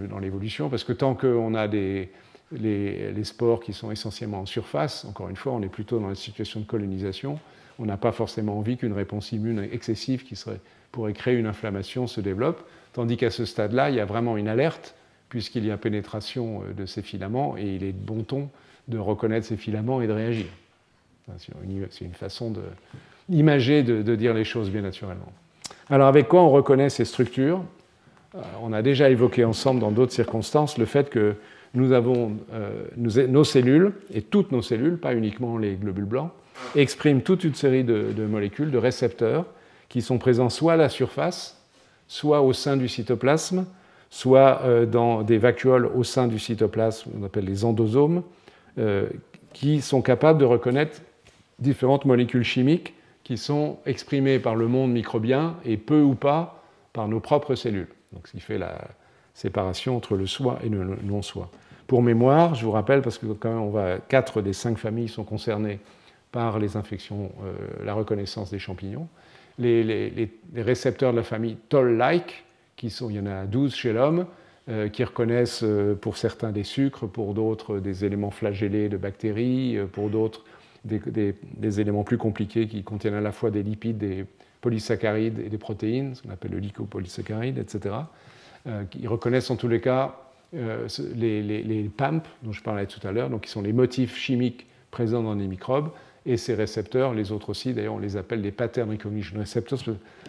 dans l'évolution, parce que tant qu'on a des, les, spores qui sont essentiellement en surface, encore une fois, on est plutôt dans la situation de colonisation, on n'a pas forcément envie qu'une réponse immune excessive qui serait, pourrait créer une inflammation se développe, tandis qu'à ce stade-là, il y a vraiment une alerte, puisqu'il y a pénétration euh, de ces filaments, et il est de bon ton de reconnaître ces filaments et de réagir. C'est une façon de, de, dire les choses bien naturellement. Alors avec quoi on reconnaît ces structures? On a déjà évoqué ensemble dans d'autres circonstances le fait que nous avons euh, nos cellules, et toutes nos cellules, pas uniquement les globules blancs, expriment toute une série de, molécules, de récepteurs, qui sont présents soit à la surface, soit au sein du cytoplasme, soit euh, dans des vacuoles au sein du cytoplasme, on appelle les endosomes, qui sont capables de reconnaître différentes molécules chimiques qui sont exprimées par le monde microbien et peu ou pas par nos propres cellules. Donc, ce qui fait la séparation entre le soi et le non-soi. Pour mémoire, je vous rappelle, parce que quand même, on va, 4 des 5 familles sont concernées par les infections, euh, la reconnaissance des champignons. Les, récepteurs de la famille Toll-like, qui sont, il y en a 12 chez l'homme, euh, qui reconnaissent euh, pour certains des sucres, pour d'autres des éléments flagellés de bactéries, pour d'autres des, éléments plus compliqués qui contiennent à la fois des lipides, des polysaccharides et des protéines, ce qu'on appelle le licopolysaccharide, etc. Euh, qui reconnaissent en tous les cas euh, les, PAMP, dont je parlais tout à l'heure, donc qui sont les motifs chimiques présents dans les microbes, et ces récepteurs, les autres aussi, d'ailleurs on les appelle les pattern recognition receptors,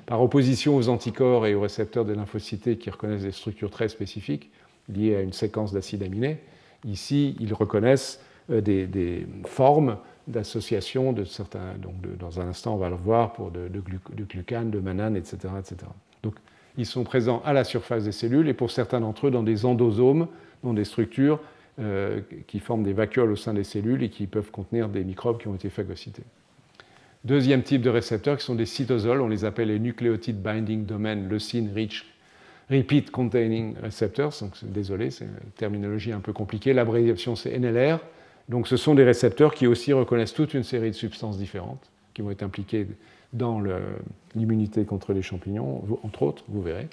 par opposition aux anticorps et aux récepteurs des lymphocytes qui reconnaissent des structures très spécifiques liées à une séquence d'acides aminés. Ici, ils reconnaissent euh, des, des formes d'association de certains. Donc, dans un instant, on va le voir pour de, de, de glucane, de manane, etc., etc. Donc, ils sont présents à la surface des cellules et pour certains d'entre eux dans des endosomes, dans des structures euh, qui forment des vacuoles au sein des cellules et qui peuvent contenir des microbes qui ont été phagocytés. Deuxième type de récepteurs qui sont des cytosols, on les appelle les nucléotides binding domain, leucine rich repeat containing receptors. Donc, désolé, c'est une terminologie un peu compliquée. L'abréviation c'est NLR. Donc ce sont des récepteurs qui aussi reconnaissent toute une série de substances différentes qui vont être impliquées dans l'immunité contre les champignons, entre autres, vous verrez.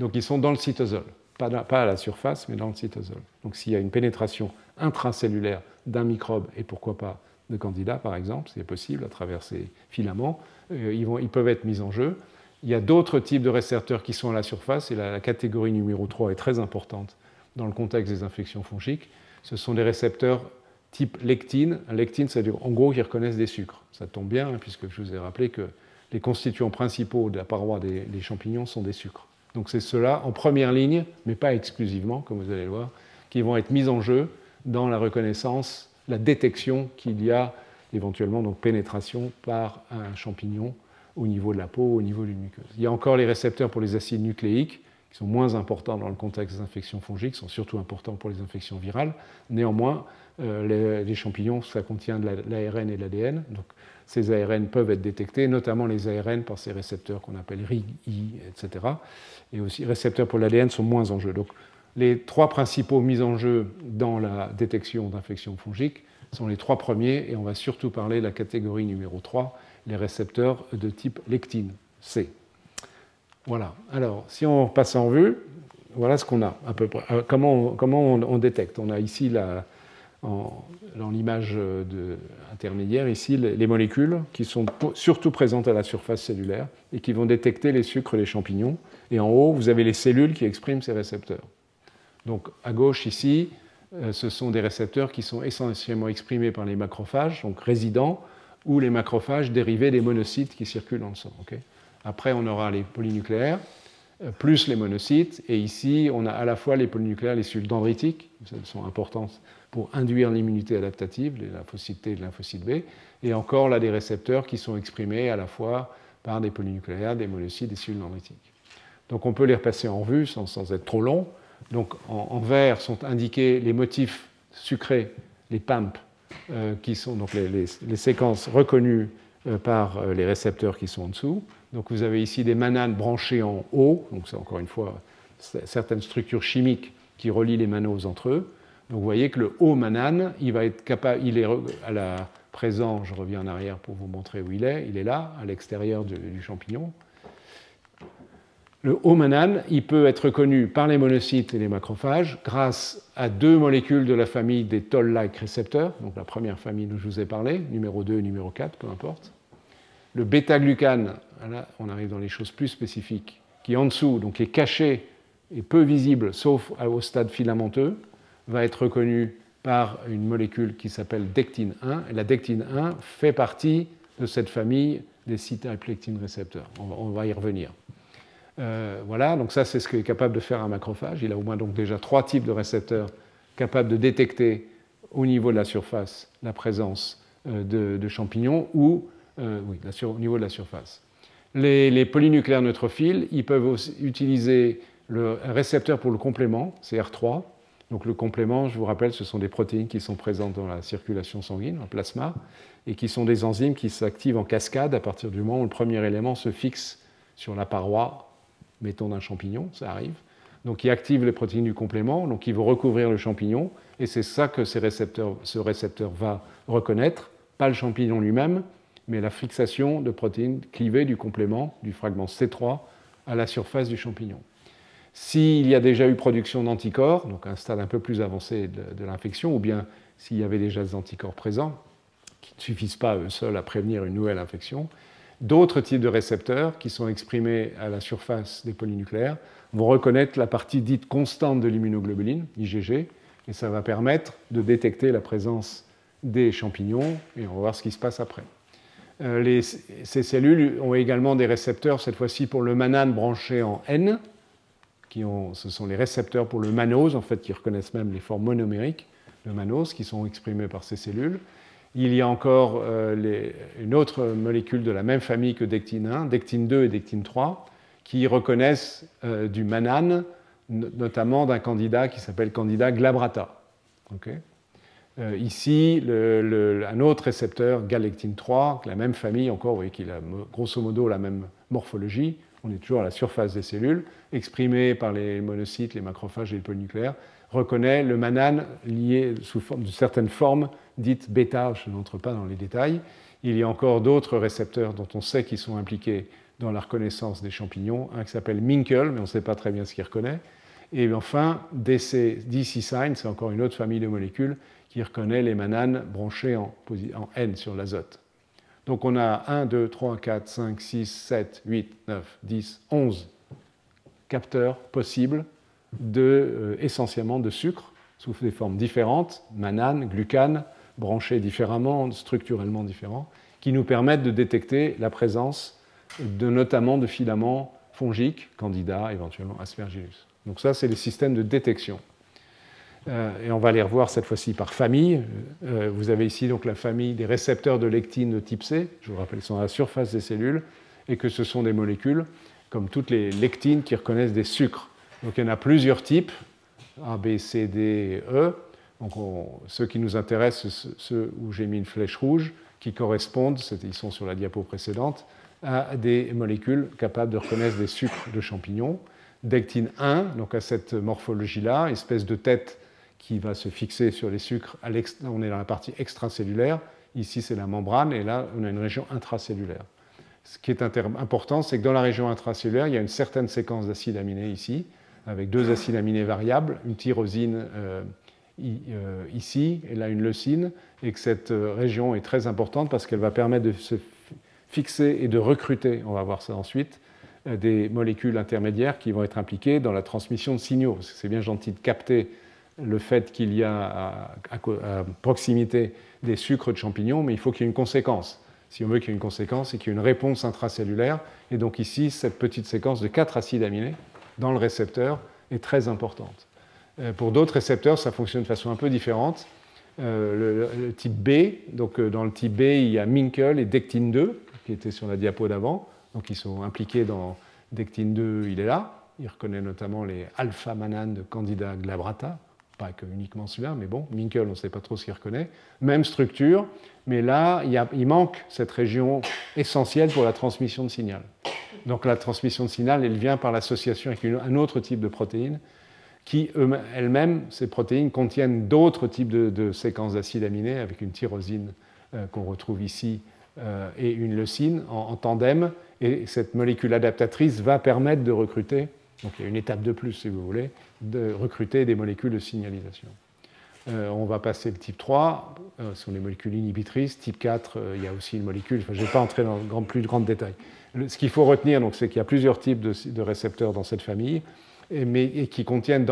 Donc ils sont dans le cytosol, pas, à la surface, mais dans le cytosol. Donc s'il y a une pénétration intracellulaire d'un microbe, et pourquoi pas de candidats par exemple, c'est possible à travers ces filaments, euh, ils, peuvent être mis en jeu. Il y a d'autres types de récepteurs qui sont à la surface, et la, la catégorie numéro 3 est très importante dans le contexte des infections fongiques. Ce sont des récepteurs type lectine. Lectine, c'est-à-dire en gros qui reconnaissent des sucres. Ça tombe bien, hein, puisque je vous ai rappelé que les constituants principaux de la paroi des, champignons sont des sucres. Donc c'est ceux-là en première ligne, mais pas exclusivement, comme vous allez le voir, qui vont être mis en jeu dans la reconnaissance, la détection qu'il y a éventuellement donc pénétration par un champignon au niveau de la peau, au niveau d'une muqueuse. Il y a encore les récepteurs pour les acides nucléiques, qui sont moins importants dans le contexte des infections fongiques, sont surtout importants pour les infections virales. Néanmoins, euh, les, champignons, ça contient de l'ARN et de l'ADN. Donc, ces ARN peuvent être détectés, notamment les ARN par ces récepteurs qu'on appelle RIG-I, etc. Et aussi, récepteurs pour l'ADN sont moins en jeu. Donc, les trois principaux mis en jeu dans la détection d'infections fongiques sont les trois premiers, et on va surtout parler de la catégorie numéro 3, les récepteurs de type lectine, C. Voilà. Alors, si on passe en vue, voilà ce qu'on a à peu près. Euh, comment comment on détecte? On a ici la, dans l'image intermédiaire ici les molécules qui sont surtout présentes à la surface cellulaire et qui vont détecter les sucres des champignons. Et en haut, vous avez les cellules qui expriment ces récepteurs. Donc à gauche ici, euh, ce sont des récepteurs qui sont essentiellement exprimés par les macrophages, donc résidents, ou les macrophages dérivés des monocytes qui circulent dans le sang. Après, on aura les polynucléaires, euh, plus les monocytes, et ici, on a à la fois les polynucléaires, les cellules dendritiques, elles sont importantes pour induire l'immunité adaptative, les lymphocytes T et les lymphocytes B, et encore là des récepteurs qui sont exprimés à la fois par des polynucléaires, des monocytes, des cellules dendritiques. Donc on peut les repasser en vue sans, être trop long. Donc en, vert sont indiqués les motifs sucrés, les PAMP, euh, qui sont donc les, séquences reconnues euh, par euh, les récepteurs qui sont en dessous. Donc vous avez ici des mananes branchées en haut, donc c'est encore une fois certaines structures chimiques qui relient les manoses entre eux. Donc vous voyez que le haut manane, il va être capable, il est à la présent, je reviens en arrière pour vous montrer où il est, il est là, à l'extérieur du, champignon. Le haut manane, il peut être connu par les monocytes et les macrophages grâce à deux molécules de la famille des toll-like récepteurs, donc la première famille dont je vous ai parlé, numéro 2 et numéro 4, peu importe. Le bêta-glucane, là on arrive dans les choses plus spécifiques, qui est en dessous, donc est caché et peu visible, sauf au stade filamenteux, va être reconnu par une molécule qui s'appelle dectine 1. Et la dectine 1 fait partie de cette famille des cytoplectine récepteurs. On va y revenir. Euh, voilà, donc ça c'est ce qu'est capable de faire un macrophage. Il a au moins donc déjà trois types de récepteurs capables de détecter au niveau de la surface la présence euh, de, champignons ou euh, oui, au niveau de la surface. Les, polynucléaires neutrophiles, ils peuvent aussi utiliser le récepteur pour le complément, CR3. Donc le complément, je vous rappelle, ce sont des protéines qui sont présentes dans la circulation sanguine, en plasma, et qui sont des enzymes qui s'activent en cascade à partir du moment où le premier élément se fixe sur la paroi mettons d'un champignon, ça arrive. Donc il active les protéines du complément, donc il va recouvrir le champignon, et c'est ça que ce récepteur va reconnaître, pas le champignon lui-même, mais la fixation de protéines clivées du complément, du fragment C3, à la surface du champignon. S'il y a déjà eu production d'anticorps, donc un stade un peu plus avancé de, l'infection, ou bien s'il y avait déjà des anticorps présents, qui ne suffisent pas eux seuls à prévenir une nouvelle infection, D'autres types de récepteurs qui sont exprimés à la surface des polynucléaires vont reconnaître la partie dite constante de l'immunoglobuline, IgG, et ça va permettre de détecter la présence des champignons, et on va voir ce qui se passe après. Euh, ces cellules ont également des récepteurs, cette fois-ci pour le manane branché en N, ce sont les récepteurs pour le mannose, en fait, qui reconnaissent même les formes monomériques de mannose, qui sont exprimées par ces cellules. Il y a encore euh, une autre molécule de la même famille que dectine 1, dectine 2 et dectine 3, qui reconnaissent euh, du manane, notamment d'un candidat qui s'appelle candidat glabrata. Euh, ici, un autre récepteur, galectine 3, la même famille, encore, vous voyez qu'il a grosso modo la même morphologie, on est toujours à la surface des cellules, exprimé par les monocytes, les macrophages et les polynucléaires, reconnaît le manane lié sous forme, certaines formes dites bêta, je n'entre pas dans les détails. Il y a encore d'autres récepteurs dont on sait qu'ils sont impliqués dans la reconnaissance des champignons, un qui s'appelle Minkel, mais on ne sait pas très bien ce qu'il reconnaît. Et enfin, DC, DC Sign, c'est encore une autre famille de molécules qui reconnaît les mananes branchées en N sur l'azote. Donc on a 1, 2, 3, 4, 5, 6, 7, 8, 9, 10, 11 capteurs possibles de, euh, essentiellement de sucre sous des formes différentes, manane, glucane, branchés différemment, structurellement différents, qui nous permettent de détecter la présence de, notamment de filaments fongiques, candida, éventuellement aspergillus. Donc ça, c'est les systèmes de détection. Euh, et on va les revoir cette fois-ci par famille. Euh, vous avez ici donc la famille des récepteurs de lectine de type C. Je vous rappelle, ils sont à la surface des cellules et que ce sont des molécules, comme toutes les lectines, qui reconnaissent des sucres. Donc il y en a plusieurs types, A, B, C, D, E. Donc ceux qui nous intéressent, ceux où j'ai mis une flèche rouge, qui correspondent, ils sont sur la diapo précédente, à des molécules capables de reconnaître des sucres de champignons. Dectine 1, donc à cette morphologie-là, espèce de tête qui va se fixer sur les sucres. on est dans la partie extracellulaire. Ici, c'est la membrane, et là, on a une région intracellulaire. Ce qui est important, c'est que dans la région intracellulaire, il y a une certaine séquence d'acides aminés ici, avec deux acides aminés variables, une tyrosine euh, euh, ici et là une leucine, et que cette euh, région est très importante parce qu'elle va permettre de se fixer et de recruter, on va voir ça ensuite, des molécules intermédiaires qui vont être impliquées dans la transmission de signaux. C'est bien gentil de capter le fait qu'il y a à, proximité des sucres de champignons, mais il faut qu'il y ait une conséquence. Si on veut qu'il y ait une conséquence, et qu'il y ait une réponse intracellulaire. Et donc ici, cette petite séquence de quatre acides aminés dans le récepteur est très importante. Euh, pour d'autres récepteurs, ça fonctionne de façon un peu différente. Euh, le, type B, donc euh, dans le type B, il y a Minkel et Dectine 2, qui étaient sur la diapo d'avant, donc ils sont impliqués dans Dectine 2, il est là. Il reconnaît notamment les alpha-mananes de Candida glabrata, pas que uniquement celui-là, mais bon, Minkel, on ne sait pas trop ce qu'il reconnaît. Même structure, mais là, il, manque cette région essentielle pour la transmission de signal. Donc la transmission de signal, elle vient par l'association avec un autre type de protéines qui elles-mêmes, ces protéines, contiennent d'autres types de, séquences d'acides aminés avec une tyrosine euh, qu'on retrouve ici euh, et une leucine en, tandem. Et cette molécule adaptatrice va permettre de recruter, donc il y a une étape de plus si vous voulez, de recruter des molécules de signalisation. Euh, on va passer le type 3, ce sont les molécules inhibitrices. Type 4, il y a aussi une molécule, je ne vais pas entrer dans grand, plus de grands détails. ce qu'il faut retenir, c'est qu'il y a plusieurs types de récepteurs dans cette famille mais, qui contiennent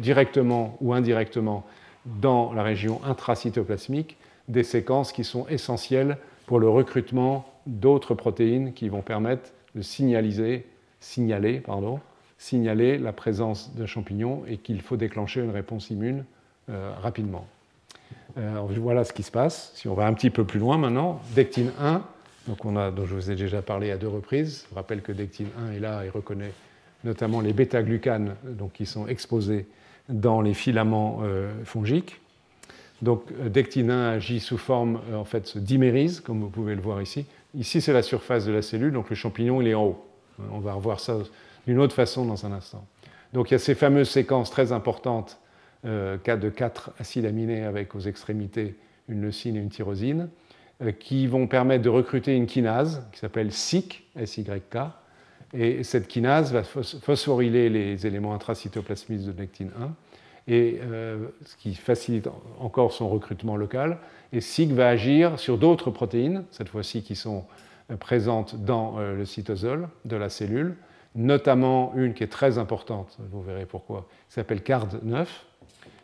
directement ou indirectement dans la région intracytoplasmique des séquences qui sont essentielles pour le recrutement d'autres protéines qui vont permettre de signaliser, signaler, pardon, signaler la présence d'un champignon et qu'il faut déclencher une réponse immune euh, rapidement. Euh, voilà ce qui se passe. Si on va un petit peu plus loin maintenant, Dectine 1, donc dont je vous ai déjà parlé à deux reprises, je rappelle que Dectine 1 est là et reconnaît notamment les bêta-glucanes donc, qui sont exposés dans les filaments euh, fongiques. Donc euh, dectinin agit sous forme, euh, en fait, se dimérise, comme vous pouvez le voir ici. Ici, c'est la surface de la cellule, donc le champignon, il est en haut. On va revoir ça d'une autre façon dans un instant. Donc il y a ces fameuses séquences très importantes, cas de quatre acides aminés avec aux extrémités une leucine et une tyrosine, qui vont permettre de recruter une kinase qui s'appelle SYK, SYK, et cette kinase va phosphoryler les éléments intracytoplasmiques de nectine 1, et, euh, ce qui facilite encore son recrutement local. Et SIG va agir sur d'autres protéines, cette fois-ci qui sont euh, présentes dans euh, le cytosol de la cellule, notamment une qui est très importante, vous verrez pourquoi, qui s'appelle CARD9,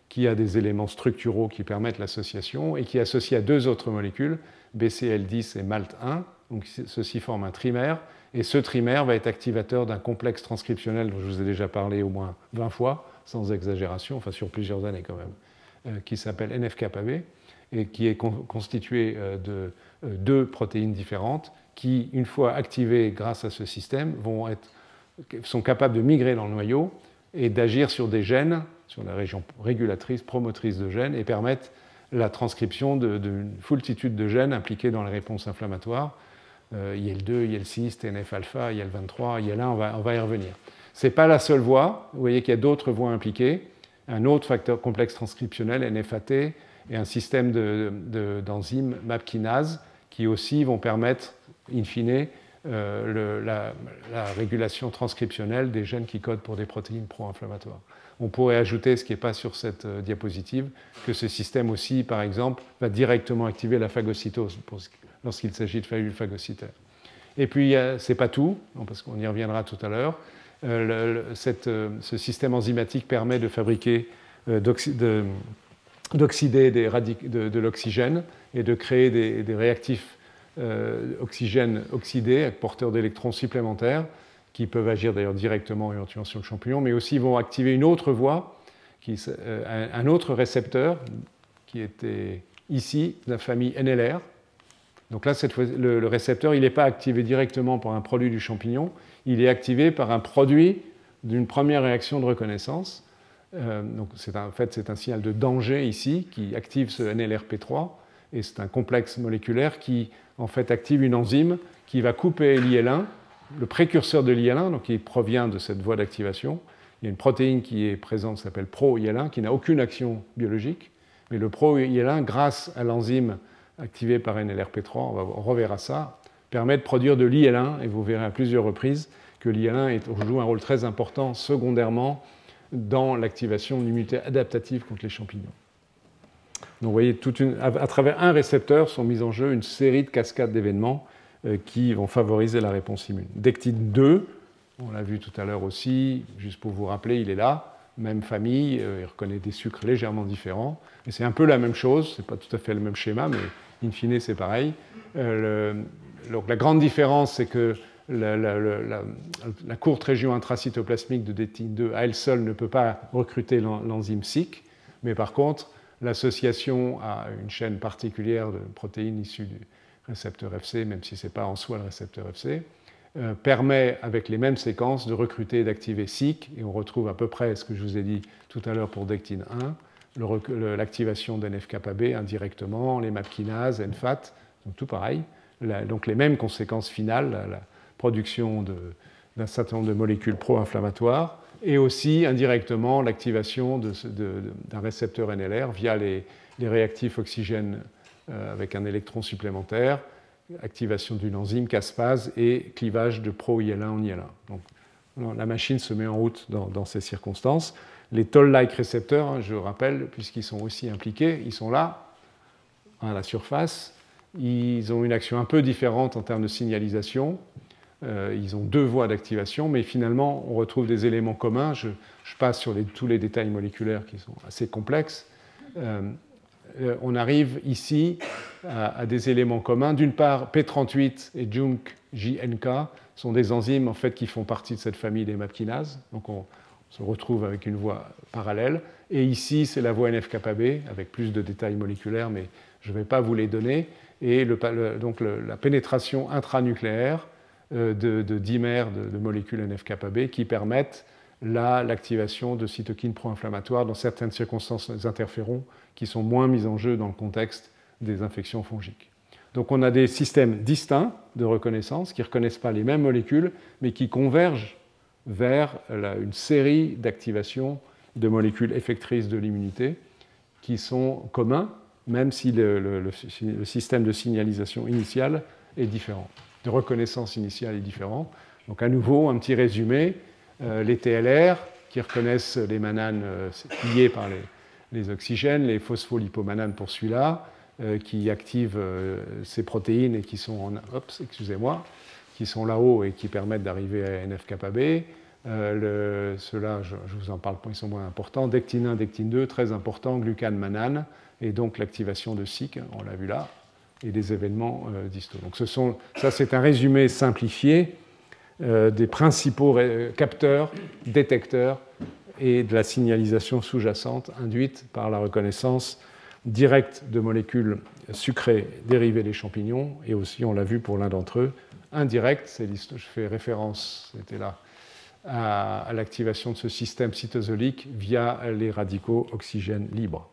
qui a des éléments structuraux qui permettent l'association et qui est associé à deux autres molécules, BCL10 et MALT1. Donc ceci forme un trimère et ce trimère va être activateur d'un complexe transcriptionnel dont je vous ai déjà parlé au moins 20 fois, sans exagération, enfin sur plusieurs années quand même, euh, qui s'appelle NFKB et qui est constitué euh, de euh, deux protéines différentes qui, une fois activées grâce à ce système, vont être, sont capables de migrer dans le noyau et d'agir sur des gènes, sur la région régulatrice, promotrice de gènes, et permettre la transcription d'une foultitude de gènes impliqués dans les réponses inflammatoires. Euh, IL2, IL6, TNF-alpha, IL23, IL1, on va, on va y revenir. Ce n'est pas la seule voie, vous voyez qu'il y a d'autres voies impliquées, un autre facteur complexe transcriptionnel, NFAT, et un système d'enzymes de, qui aussi vont permettre, in fine, euh, la, la, régulation transcriptionnelle des gènes qui codent pour des protéines pro-inflammatoires. On pourrait ajouter, ce qui n'est pas sur cette euh, diapositive, que ce système aussi, par exemple, va directement activer la phagocytose lorsqu'il s'agit de cellules phagocytaires. Et puis, ce n'est pas tout, parce qu'on y reviendra tout à l'heure. Euh, ce système enzymatique permet de fabriquer, d'oxyder de, l'oxygène et de créer des, réactifs oxygène oxydés, porteurs d'électrons supplémentaires, qui peuvent agir d'ailleurs directement éventuellement sur le champignon, mais aussi vont activer une autre voie, euh, un autre récepteur qui était ici, la famille NLR. Donc là, cette fois, le, récepteur, il n'est pas activé directement par un produit du champignon, il est activé par un produit d'une première réaction de reconnaissance. Euh, donc en fait, c'est un signal de danger ici qui active ce NLRP3, et c'est un complexe moléculaire qui en fait active une enzyme qui va couper l'IL1 le précurseur de l'IL1, donc qui provient de cette voie d'activation. Il y a une protéine qui est présente, qui s'appelle pro-IL1, qui n'a aucune action biologique. Mais le pro-IL1, grâce à l'enzyme activée par NLRP3, on, reverra ça, permet de produire de l'IL1, et vous verrez à plusieurs reprises que l'IL1 joue un rôle très important secondairement dans l'activation de l'immunité adaptative contre les champignons. Donc vous voyez, à, travers un récepteur sont mises en jeu une série de cascades d'événements euh, qui vont favoriser la réponse immune. Dectine 2, on l'a vu tout à l'heure aussi, juste pour vous rappeler, il est là, même famille, euh, il reconnaît des sucres légèrement différents, et c'est un peu la même chose, c'est pas tout à fait le même schéma, mais in fine c'est pareil. Euh, donc la grande différence, c'est que la, courte région intracytoplasmique de Dectine 2 à elle seule ne peut pas recruter l'enzyme SIC, mais par contre, l'association à une chaîne particulière de protéines issues du, récepteur FC, même si ce n'est pas en soi le récepteur FC, euh, permet, avec les mêmes séquences, de recruter et d'activer SIC. Et on retrouve à peu près ce que je vous ai dit tout à l'heure pour Dectine 1, l'activation d'NF-kappa-B indirectement, les MAP-kinases, NFAT, donc tout pareil. donc les mêmes conséquences finales, la, production d'un certain nombre de molécules pro-inflammatoires, et aussi indirectement l'activation d'un récepteur NLR via les, réactifs oxygène euh, avec un électron supplémentaire, activation d'une enzyme caspase et clivage de pro-IL1 en IL1. Donc, la machine se met en route dans, ces circonstances. Les toll-like récepteurs, hein, je rappelle, puisqu'ils sont aussi impliqués, ils sont là, à la surface. Ils ont une action un peu différente en termes de signalisation. Euh, ils ont deux voies d'activation, mais finalement, on retrouve des éléments communs. Je, passe sur tous les détails moléculaires qui sont assez complexes. Euh, euh, on arrive ici à, des éléments communs. D'une part, P38 et JUNK JNK sont des enzymes en fait, qui font partie de cette famille des MAPkinases. Donc on se retrouve avec une voie parallèle. Et ici, c'est la voie NF-kappa-B, avec plus de détails moléculaires, mais je ne vais pas vous les donner. Et donc la pénétration intranucléaire euh, de, dimères de, molécules NF-kappa-B qui permettent l'activation de cytokines pro-inflammatoires dans certaines circonstances des interférons qui sont moins mis en jeu dans le contexte des infections fongiques. Donc on a des systèmes distincts de reconnaissance qui ne reconnaissent pas les mêmes molécules, mais qui convergent vers une série d'activations de molécules effectrices de l'immunité qui sont communs, même si le, système de signalisation initiale est différent, de reconnaissance initiale est différent. Donc à nouveau, un petit résumé, euh, les TLR qui reconnaissent les mananes euh, liées par les, oxygènes, les phospholipomananes pour celui-là, euh, qui activent euh, ces protéines et qui sont en, excusez-moi, qui sont là-haut et qui permettent d'arriver à NF-kappa-B. Euh, Ceux-là, je, vous en parle pas, ils sont moins importants. Dectine 1, dectine 2, très important, glucane, manane, et donc l'activation de SIC, on l'a vu là, et des événements distaux. Donc ce sont, ça, c'est un résumé simplifié des principaux capteurs, détecteurs et de la signalisation sous-jacente induite par la reconnaissance directe de molécules sucrées dérivées des champignons, et aussi, on l'a vu pour l'un d'entre eux, indirecte, je fais référence, c'était là, à, l'activation de ce système cytosolique via les radicaux oxygène libres.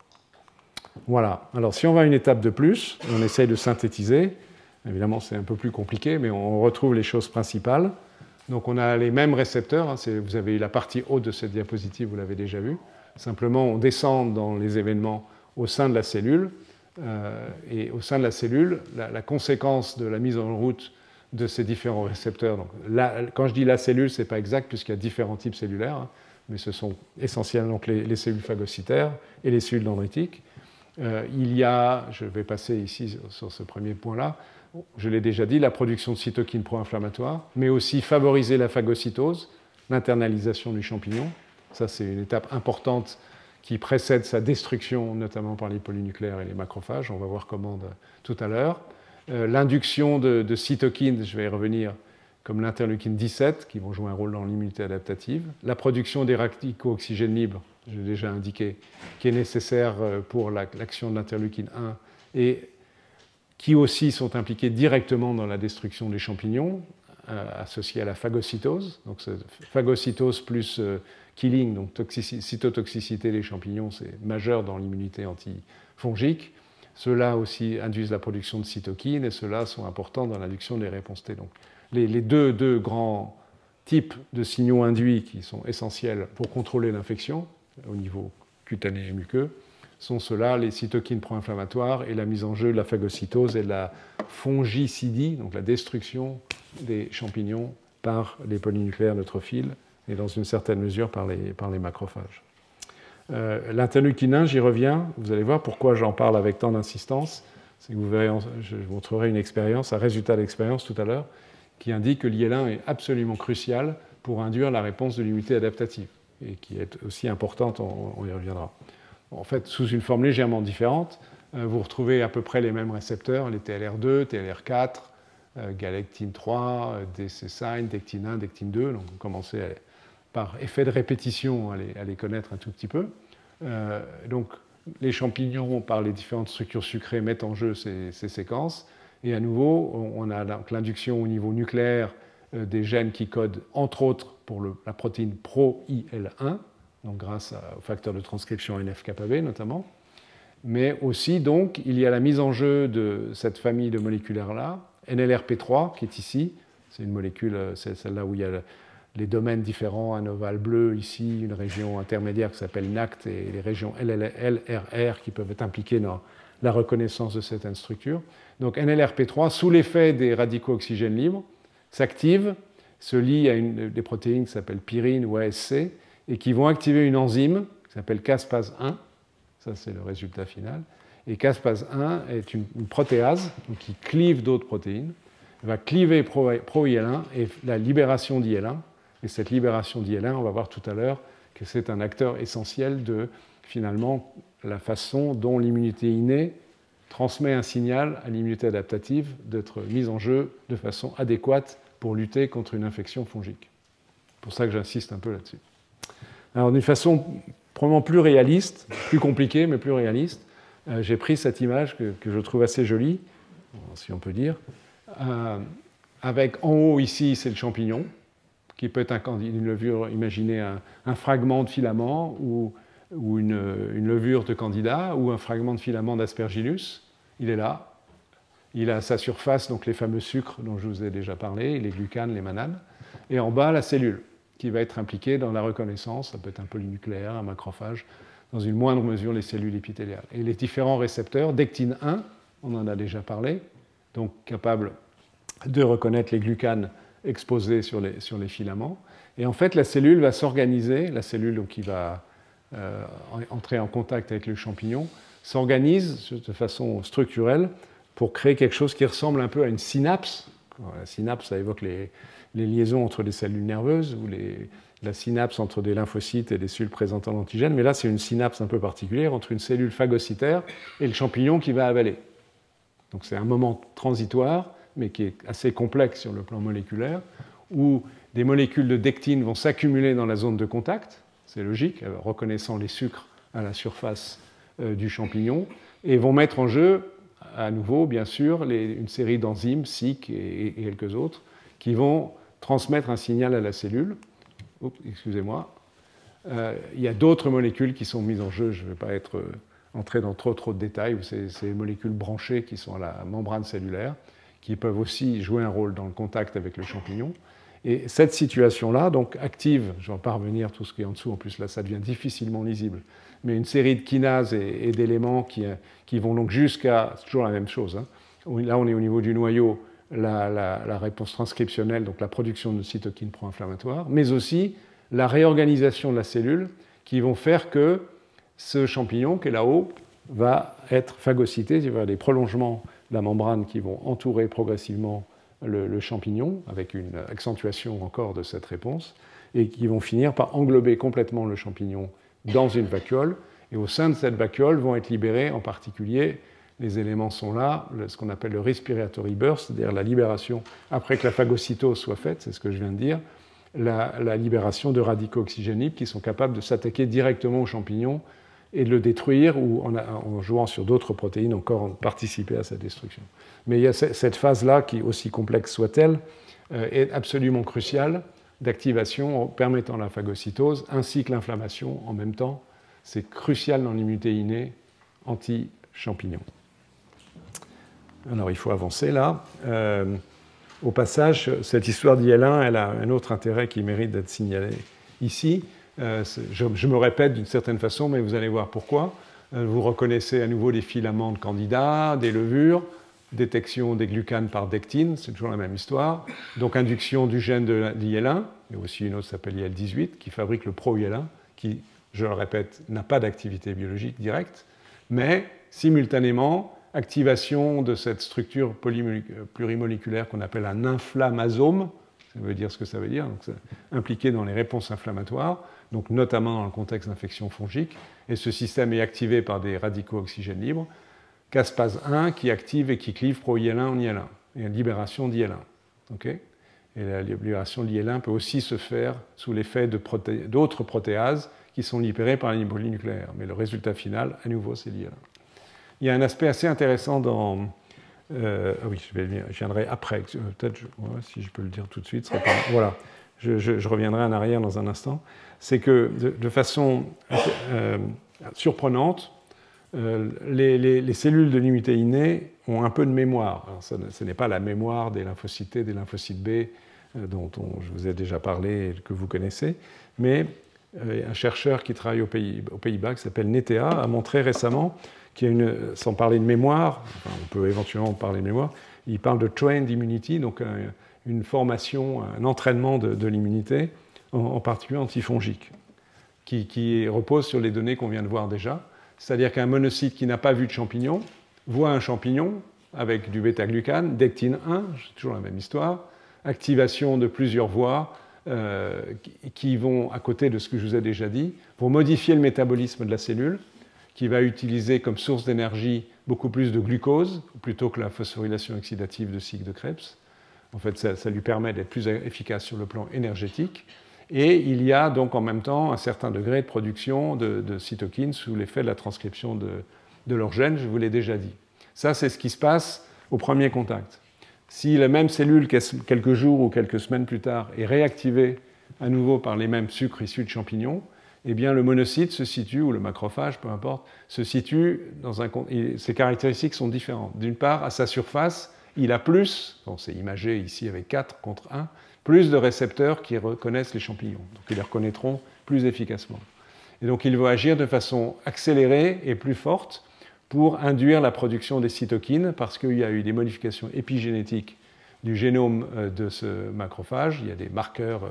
Voilà, alors si on va une étape de plus, on essaye de synthétiser, évidemment c'est un peu plus compliqué, mais on retrouve les choses principales. Donc on a les mêmes récepteurs, hein, vous avez la partie haute de cette diapositive, vous l'avez déjà vu. Simplement, on descend dans les événements au sein de la cellule. Euh, et au sein de la cellule, la, conséquence de la mise en route de ces différents récepteurs. Donc, quand je dis la cellule, ce n'est pas exact puisqu'il y a différents types cellulaires, hein, mais ce sont essentiellement les, cellules phagocytaires et les cellules dendritiques. Euh, il y a, je vais passer ici sur ce premier point-là, je l'ai déjà dit, la production de cytokines pro-inflammatoires, mais aussi favoriser la phagocytose, l'internalisation du champignon. Ça, c'est une étape importante qui précède sa destruction, notamment par les polynucléaires et les macrophages. On va voir comment tout à l'heure. Euh, l'induction de, cytokines, je vais y revenir, comme l'interleukine 17, qui vont jouer un rôle dans l'immunité adaptative. La production des radicaux oxygène libres, je l'ai déjà indiqué, qui est nécessaire euh, pour l'action de l'interleukine 1 et qui aussi sont impliqués directement dans la destruction des champignons, euh, associés à la phagocytose. Donc, phagocytose plus euh, killing, donc cytotoxicité des champignons, c'est majeur dans l'immunité antifongique. Ceux-là aussi induisent la production de cytokines et ceux-là sont importants dans l'induction des réponses T. Donc, les, deux, grands types de signaux induits qui sont essentiels pour contrôler l'infection au niveau cutané et muqueux sont ceux-là, les cytokines pro-inflammatoires et la mise en jeu de la phagocytose et de la fongicidie, donc la destruction des champignons par les polynucléaires neutrophiles et dans une certaine mesure par les, macrophages. Euh, L'interleukine 1, j'y reviens, vous allez voir pourquoi j'en parle avec tant d'insistance. Vous verrez, je vous montrerai une expérience, un résultat d'expérience tout à l'heure, qui indique que l'IL1 est absolument crucial pour induire la réponse de l'immunité adaptative, et qui est aussi importante, on y reviendra en fait, sous une forme légèrement différente, euh, vous retrouvez à peu près les mêmes récepteurs, les TLR2, TLR4, euh, galectine 3, euh, DC-SINE, dectine 1, dectine 2. Donc, vous commencez par effet de répétition à les, connaître un tout petit peu. donc, les champignons, par les différentes structures sucrées, mettent en jeu ces, séquences. Et à nouveau, on a l'induction au niveau nucléaire des gènes qui codent entre autres pour la protéine pro-IL1, donc grâce au facteur de transcription NF-κB notamment. Mais aussi, donc, il y a la mise en jeu de cette famille de moléculaires-là, NLRP3, qui est ici. C'est une molécule, c'est celle-là où il y a les domaines différents, un ovale bleu ici, une région intermédiaire qui s'appelle NACT et les régions LRR qui peuvent être impliquées dans la reconnaissance de certaines structures. Donc NLRP3, sous l'effet des radicaux oxygène libres, s'active, se lie à une, des protéines qui s'appellent pyrine ou ASC et qui vont activer une enzyme qui s'appelle caspase 1. Ça, c'est le résultat final. Et caspase 1 est une, protéase qui clive d'autres protéines, va cliver pro-IL1 et la libération d'IL1. Et cette libération d'IL1, on va voir tout à l'heure que c'est un acteur essentiel de finalement la façon dont l'immunité innée transmet un signal à l'immunité adaptative d'être mise en jeu de façon adéquate pour lutter contre une infection fongique. C'est pour ça que j'insiste un peu là-dessus. Alors d'une façon probablement plus réaliste, plus compliquée, mais plus réaliste, euh, j'ai pris cette image que, je trouve assez jolie, si on peut dire, euh, avec en haut ici, c'est le champignon, qui peut être un, une levure, imaginez un, fragment de filament ou, ou une, une, levure de candida ou un fragment de filament d'aspergillus. Il est là. Il a à sa surface donc les fameux sucres dont je vous ai déjà parlé, les glucanes, les mananes. Et en bas, la cellule qui va être impliquée dans la reconnaissance, ça peut être un polynucléaire, un macrophage, dans une moindre mesure les cellules épithéliales. Et les différents récepteurs, dectine 1, on en a déjà parlé, donc capable de reconnaître les glucanes exposés sur les, sur les filaments. Et en fait, la cellule va s'organiser, la cellule qui va euh, entrer en contact avec le champignon, s'organise de façon structurelle pour créer quelque chose qui ressemble un peu à une synapse. La synapse, ça évoque les, liaisons entre les cellules nerveuses ou la synapse entre des lymphocytes et des cellules présentant l'antigène, mais là c'est une synapse un peu particulière entre une cellule phagocytaire et le champignon qui va avaler. Donc c'est un moment transitoire, mais qui est assez complexe sur le plan moléculaire, où des molécules de dectine vont s'accumuler dans la zone de contact, c'est logique, euh, reconnaissant les sucres à la surface euh, du champignon, et vont mettre en jeu, à nouveau, bien sûr, une série d'enzymes, SIC et quelques autres, qui vont transmettre un signal à la cellule. Excusez-moi. Euh, il y a d'autres molécules qui sont mises en jeu. Je ne vais pas être euh, entrer dans trop trop de détails. C'est ces molécules branchées qui sont à la membrane cellulaire, qui peuvent aussi jouer un rôle dans le contact avec le champignon. Et cette situation-là, donc active, je vais pas revenir tout ce qui est en dessous, en plus là ça devient difficilement lisible, mais une série de kinases et, d'éléments qui, vont donc jusqu'à, toujours la même chose, hein. là on est au niveau du noyau, la, réponse transcriptionnelle, donc la production de cytokines pro-inflammatoires, mais aussi la réorganisation de la cellule qui vont faire que ce champignon qui est là-haut va être phagocyté, il y avoir des prolongements de la membrane qui vont entourer progressivement le, champignon, avec une accentuation encore de cette réponse, et qui vont finir par englober complètement le champignon dans une vacuole. Et au sein de cette vacuole vont être libérés en particulier les éléments sont là, ce qu'on appelle le respiratory burst, c'est-à-dire la libération, après que la phagocytose soit faite, c'est ce que je viens de dire, la, libération de radicaux oxygéniques qui sont capables de s'attaquer directement au champignon et de le détruire ou en, jouant sur d'autres protéines encore participer à sa destruction. Mais il y a cette phase-là qui, aussi complexe soit-elle, euh, est absolument cruciale d'activation permettant la phagocytose ainsi que l'inflammation en même temps. C'est crucial dans l'immunité innée anti-champignon. Alors il faut avancer là. Euh, au passage, cette histoire d'IL1, elle a un autre intérêt qui mérite d'être signalé ici. Euh, je, me répète d'une certaine façon, mais vous allez voir pourquoi. Euh, vous reconnaissez à nouveau des filaments de candidats, des levures, détection des glucanes par dectine, c'est toujours la même histoire. Donc induction du gène de l'IL1, mais aussi une autre s'appelle IL18, qui fabrique le pro-IL1, qui, je le répète, n'a pas d'activité biologique directe, mais simultanément activation de cette structure plurimoléculaire qu'on appelle un inflammasome, ça veut dire ce que ça veut dire, impliqué dans les réponses inflammatoires, donc notamment dans le contexte d'infection fongique, et ce système est activé par des radicaux oxygène libres, caspase 1 qui active et qui clive pro-IL1 en IL1, et libération d'IL1. et la libération de l'IL1 peut aussi se faire sous l'effet d'autres protéases qui sont libérées par les nucléaire. Mais le résultat final, à nouveau, c'est l'IL1 il y a un aspect assez intéressant dans, ah oui, je, viendrai après. Peut-être, si je peux le dire tout de suite, voilà. Je, reviendrai en arrière dans un instant. C'est que de, façon surprenante, les, cellules de l'immunité innée ont un peu de mémoire. ce n'est pas la mémoire des lymphocytes T, des lymphocytes B, dont je vous ai déjà parlé et que vous connaissez, mais un chercheur qui travaille aux Pays-Bas, qui s'appelle Netea, a montré récemment qu'il y a une, sans parler de mémoire, on peut éventuellement parler de mémoire, il parle de trained immunity, donc une formation, un entraînement de, l'immunité, en, particulier antifongique, qui, qui repose sur les données qu'on vient de voir déjà. C'est-à-dire qu'un monocyte qui n'a pas vu de champignon voit un champignon avec du bêta-glucane, dectine 1, c'est toujours la même histoire, activation de plusieurs voies, euh, qui vont, à côté de ce que je vous ai déjà dit, vont modifier le métabolisme de la cellule, qui va utiliser comme source d'énergie beaucoup plus de glucose plutôt que la phosphorylation oxydative de cycle de Krebs. En fait, ça, lui permet d'être plus efficace sur le plan énergétique. Et il y a donc en même temps un certain degré de production de, cytokines sous l'effet de la transcription de, leurs gènes, je vous l'ai déjà dit. Ça, c'est ce qui se passe au premier contact. Si la même cellule, quelques jours ou quelques semaines plus tard, est réactivée à nouveau par les mêmes sucres issus de champignons, eh bien le monocyte se situe, ou le macrophage, peu importe, se situe dans un... Ses caractéristiques sont différentes. D'une part, à sa surface, il a plus, c'est imagé ici avec 4 contre 1, plus de récepteurs qui reconnaissent les champignons. Donc ils les reconnaîtront plus efficacement. Et donc il va agir de façon accélérée et plus forte pour induire la production des cytokines, parce qu'il y a eu des modifications épigénétiques du génome euh, de ce macrophage. Il y a des marqueurs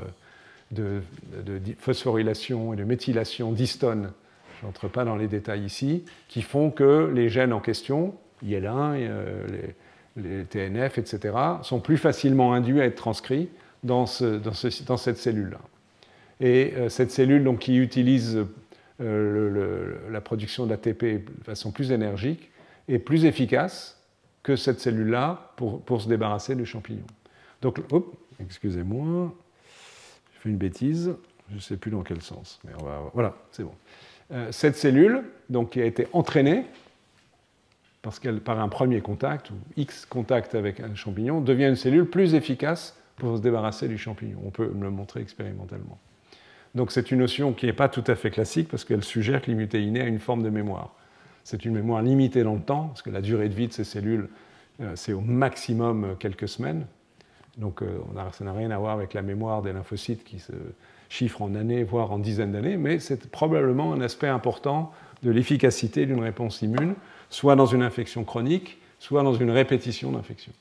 euh, de, phosphorylation et de méthylation d'histone, je n'entre pas dans les détails ici, qui font que les gènes en question, IL1, euh, les, TNF, etc., sont plus facilement induits à être transcrits dans, cette cellule-là. Et cette cellule donc, qui utilise euh, la production d'ATP de façon plus énergique et plus efficace que cette cellule-là pour, se débarrasser du champignon. Donc, excusez-moi, j'ai fait une bêtise, je ne sais plus dans quel sens, mais on va, voilà, c'est bon. Euh, cette cellule, donc, qui a été entraînée, parce par un premier contact, ou X contact avec un champignon, devient une cellule plus efficace pour se débarrasser du champignon. On peut le montrer expérimentalement. Donc c'est une notion qui n'est pas tout à fait classique parce qu'elle suggère que l'immunité innée a une forme de mémoire. C'est une mémoire limitée dans le temps, parce que la durée de vie de ces cellules, euh, c'est au maximum euh, quelques semaines. Donc euh, ça n'a rien à voir avec la mémoire des lymphocytes qui se chiffre en années, voire en dizaines d'années, mais c'est probablement un aspect important de l'efficacité d'une réponse immune, soit dans une infection chronique, soit dans une répétition d'infection.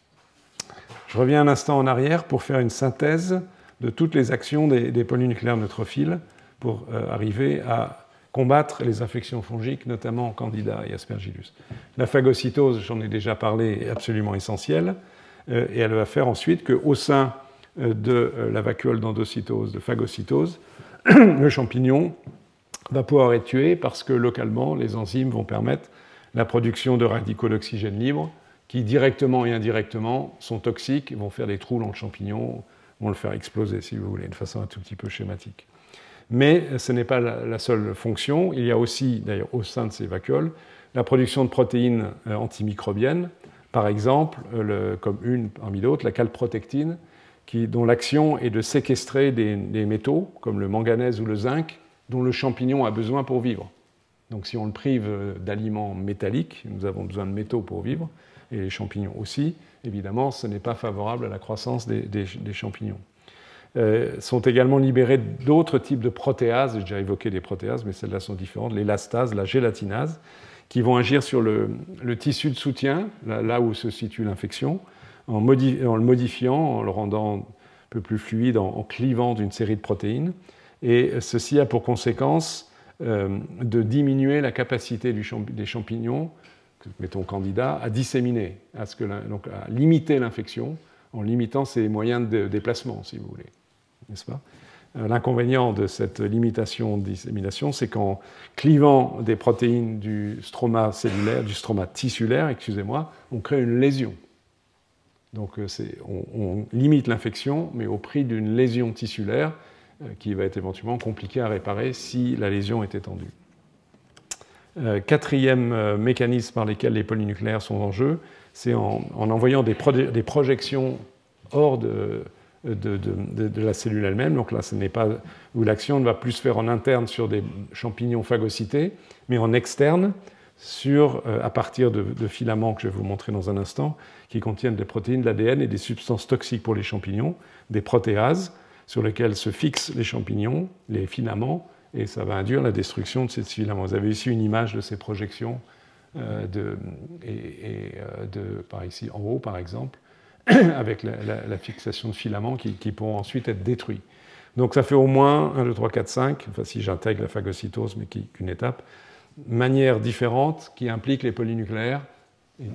Je reviens un instant en arrière pour faire une synthèse de toutes les actions des, polynucléaires neutrophiles pour euh, arriver à combattre les infections fongiques, notamment Candida et Aspergillus. La phagocytose, j'en ai déjà parlé, est absolument essentielle, euh, et elle va faire ensuite qu'au sein euh, de la vacuole d'endocytose, de phagocytose, le champignon va pouvoir être tué parce que localement, les enzymes vont permettre la production de radicaux d'oxygène libres directement et indirectement, sont toxiques vont faire des trous dans le champignon, vont le faire exploser, si vous voulez, de façon un tout petit peu schématique. Mais ce n'est pas la, seule fonction. Il y a aussi, d'ailleurs, au sein de ces vacuoles, la production de protéines euh, antimicrobiennes, par exemple, euh, comme une parmi d'autres, la calprotectine, qui, dont l'action est de séquestrer des, métaux, comme le manganèse ou le zinc, dont le champignon a besoin pour vivre. Donc si on le prive euh, d'aliments métalliques, nous avons besoin de métaux pour vivre, et les champignons aussi, évidemment, ce n'est pas favorable à la croissance des, champignons. Euh, sont également libérés d'autres types de protéases, j'ai déjà évoqué des protéases, mais celles-là sont différentes, l'élastase, la gélatinase, qui vont agir sur le, tissu de soutien, là, où se situe l'infection, en, le modifiant, en le rendant un peu plus fluide, en, clivant d'une série de protéines. Et ceci a pour conséquence euh, de diminuer la capacité des champignons mettons candidat, à disséminer, à, ce que, donc à limiter l'infection en limitant ses moyens de déplacement, si vous voulez. N'est-ce pas? Euh, L'inconvénient de cette limitation de dissémination, c'est qu'en clivant des protéines du stroma cellulaire, du stroma tissulaire, excusez-moi, on crée une lésion. Donc euh, on, limite l'infection, mais au prix d'une lésion tissulaire euh, qui va être éventuellement compliquée à réparer si la lésion est étendue. Quatrième mécanisme par lequel les polynucléaires sont en jeu, c'est en, envoyant des, projections hors de, de, de, la cellule elle-même. Donc là, ce n'est pas où l'action ne va plus se faire en interne sur des champignons phagocytés, mais en externe sur, à partir de, filaments que je vais vous montrer dans un instant, qui contiennent des protéines, de l'ADN et des substances toxiques pour les champignons, des protéases sur lesquelles se fixent les champignons, les filaments, et ça va induire la destruction de ces filaments. Vous avez ici une image de ces projections, euh, euh, de, par ici en haut par exemple, avec la, fixation de filaments qui, pourront ensuite être détruits. Donc ça fait au moins 1, 2, 3, 4, 5, enfin si j'intègre la phagocytose, mais qu'une étape, manières différentes qui impliquent les polynucléaires.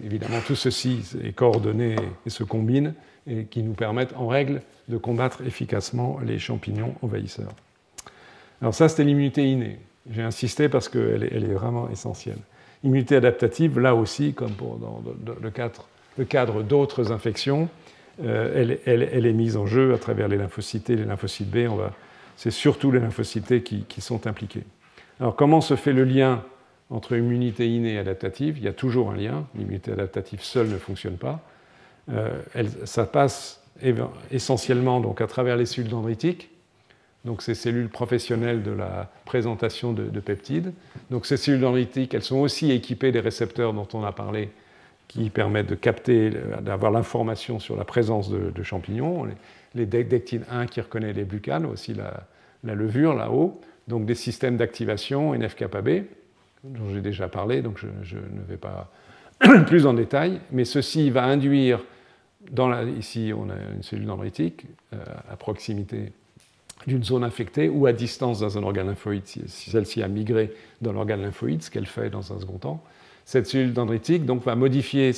évidemment, tout ceci est coordonné et se combine et qui nous permettent en règle de combattre efficacement les champignons envahisseurs. Alors ça, c'était l'immunité innée. J'ai insisté parce qu'elle est, elle est, vraiment essentielle. Immunité adaptative, là aussi, comme dans le cadre, d'autres infections, euh, elle, est mise en jeu à travers les lymphocytes les lymphocytes B. C'est surtout les lymphocytes qui, qui, sont impliqués. Alors comment se fait le lien entre immunité innée et adaptative? Il y a toujours un lien. L'immunité adaptative seule ne fonctionne pas. Euh, ça passe essentiellement donc, à travers les cellules dendritiques, donc ces cellules professionnelles de la présentation de, peptides. Donc ces cellules dendritiques, elles sont aussi équipées des récepteurs dont on a parlé, qui permettent de capter, d'avoir l'information sur la présence de, champignons. Les, les 1 qui reconnaît les glucanes, aussi la, levure là-haut. Donc des systèmes d'activation NF-kappa-B, dont j'ai déjà parlé, donc je, je ne vais pas plus en détail, mais ceci va induire ici, on a une cellule dendritique euh, à proximité d'une zone infectée ou à distance dans un organe lymphoïde, si, celle-ci a migré dans l'organe lymphoïde, ce qu'elle fait dans un second temps. Cette cellule dendritique donc, va modifier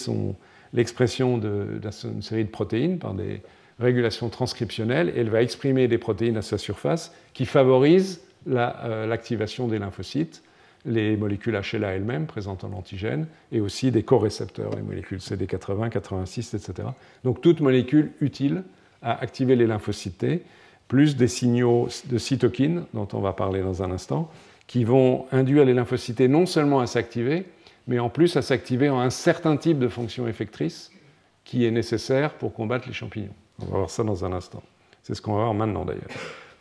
l'expression d'une série de protéines par des régulations transcriptionnelles et elle va exprimer des protéines à sa surface qui favorisent euh, l'activation des lymphocytes les molécules HLA elles-mêmes présentant l'antigène, et aussi des co-récepteurs, les molécules CD80, 86, etc. Donc toute molécule utile à activer les lymphocytes plus des signaux de cytokines, dont on va parler dans un instant, qui vont induire les lymphocytes non seulement à s'activer, mais en plus à s'activer en un certain type de fonction effectrice qui est nécessaire pour combattre les champignons. On va voir ça dans un instant. C'est ce qu'on va voir maintenant d'ailleurs.